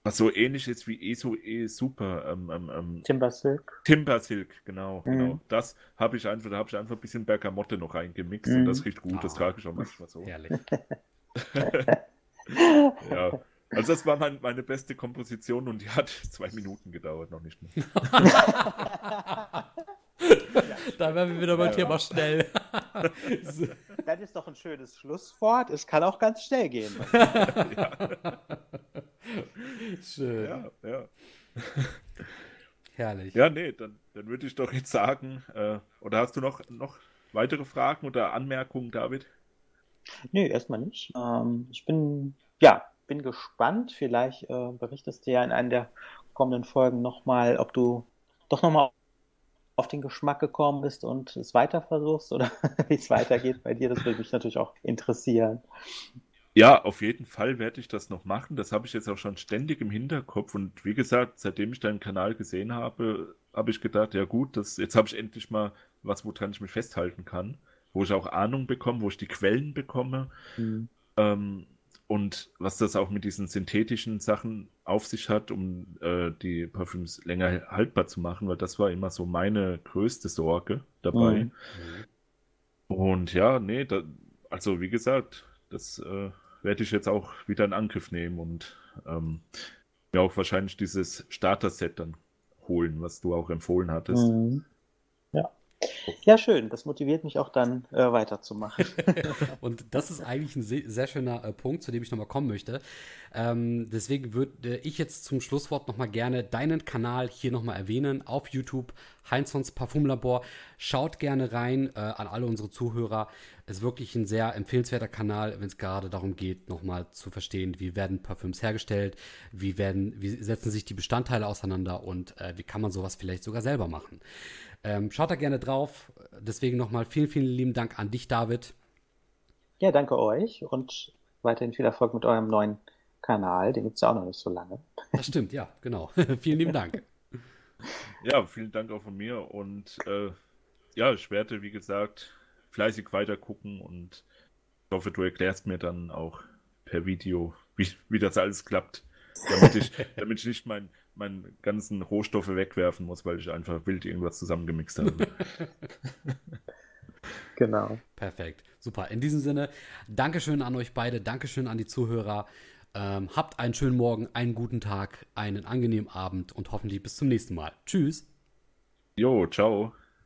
Was so ähnlich ist wie ESO E Super. Ähm, ähm, ähm,
Timber Silk.
Timber Silk, genau. Mhm. genau. Das habe ich einfach, da habe ich einfach ein bisschen Bergamotte noch reingemixt mhm. und das riecht gut. Das ah. trage ich auch manchmal so. Herrlich. ja. Also das war mein, meine beste Komposition und die hat zwei Minuten gedauert, noch nicht mehr.
da werden wir wieder beim ja, Thema schnell.
das ist doch ein schönes Schlusswort. Es kann auch ganz schnell gehen. ja.
Schön. Ja, ja.
Herrlich.
Ja, nee, dann, dann würde ich doch jetzt sagen, äh, oder hast du noch, noch weitere Fragen oder Anmerkungen, David?
Nee, erstmal nicht. Ähm, ich bin, ja, bin gespannt. Vielleicht äh, berichtest du ja in einer der kommenden Folgen nochmal, ob du doch nochmal auf den Geschmack gekommen bist und es weiter versuchst oder wie es weitergeht bei dir. Das würde mich natürlich auch interessieren.
Ja, auf jeden Fall werde ich das noch machen. Das habe ich jetzt auch schon ständig im Hinterkopf. Und wie gesagt, seitdem ich deinen Kanal gesehen habe, habe ich gedacht, ja gut, das, jetzt habe ich endlich mal was, woran ich mich festhalten kann, wo ich auch Ahnung bekomme, wo ich die Quellen bekomme. Mhm. Ähm, und was das auch mit diesen synthetischen Sachen auf sich hat, um äh, die Parfüms länger haltbar zu machen, weil das war immer so meine größte Sorge dabei. Mhm. Und ja, nee, da, also wie gesagt, das äh, werde ich jetzt auch wieder in Angriff nehmen und ähm, mir auch wahrscheinlich dieses Starter-Set dann holen, was du auch empfohlen hattest. Mhm.
Ja. Schön. Das motiviert mich auch dann äh, weiterzumachen.
und das ist eigentlich ein sehr, schöner äh, Punkt, zu dem ich nochmal kommen möchte. Ähm, deswegen würde ich jetzt zum Schlusswort nochmal gerne deinen Kanal hier nochmal erwähnen auf YouTube, Heinzons Parfumlabor. Schaut gerne rein äh, an alle unsere Zuhörer. Es ist wirklich ein sehr empfehlenswerter Kanal, wenn es gerade darum geht, nochmal zu verstehen, wie werden Parfüms hergestellt, wie, werden, wie setzen sich die Bestandteile auseinander und äh, wie kann man sowas vielleicht sogar selber machen. Ähm, schaut da gerne drauf. Deswegen nochmal vielen, vielen lieben Dank an dich, David.
Ja, danke euch und weiterhin viel Erfolg mit eurem neuen Kanal. Den gibt es ja auch noch nicht so lange.
Das stimmt, ja, genau. vielen lieben Dank.
Ja, vielen Dank auch von mir und äh, ja, ich werde, wie gesagt, fleißig weiter gucken und ich hoffe, du erklärst mir dann auch per Video, wie, wie das alles klappt, damit ich, damit ich nicht mein, meinen ganzen Rohstoffe wegwerfen muss, weil ich einfach wild irgendwas zusammengemixt habe.
genau.
Perfekt. Super. In diesem Sinne, Dankeschön an euch beide, Dankeschön an die Zuhörer. Ähm, habt einen schönen Morgen, einen guten Tag, einen angenehmen Abend und hoffentlich bis zum nächsten Mal. Tschüss.
Jo, ciao.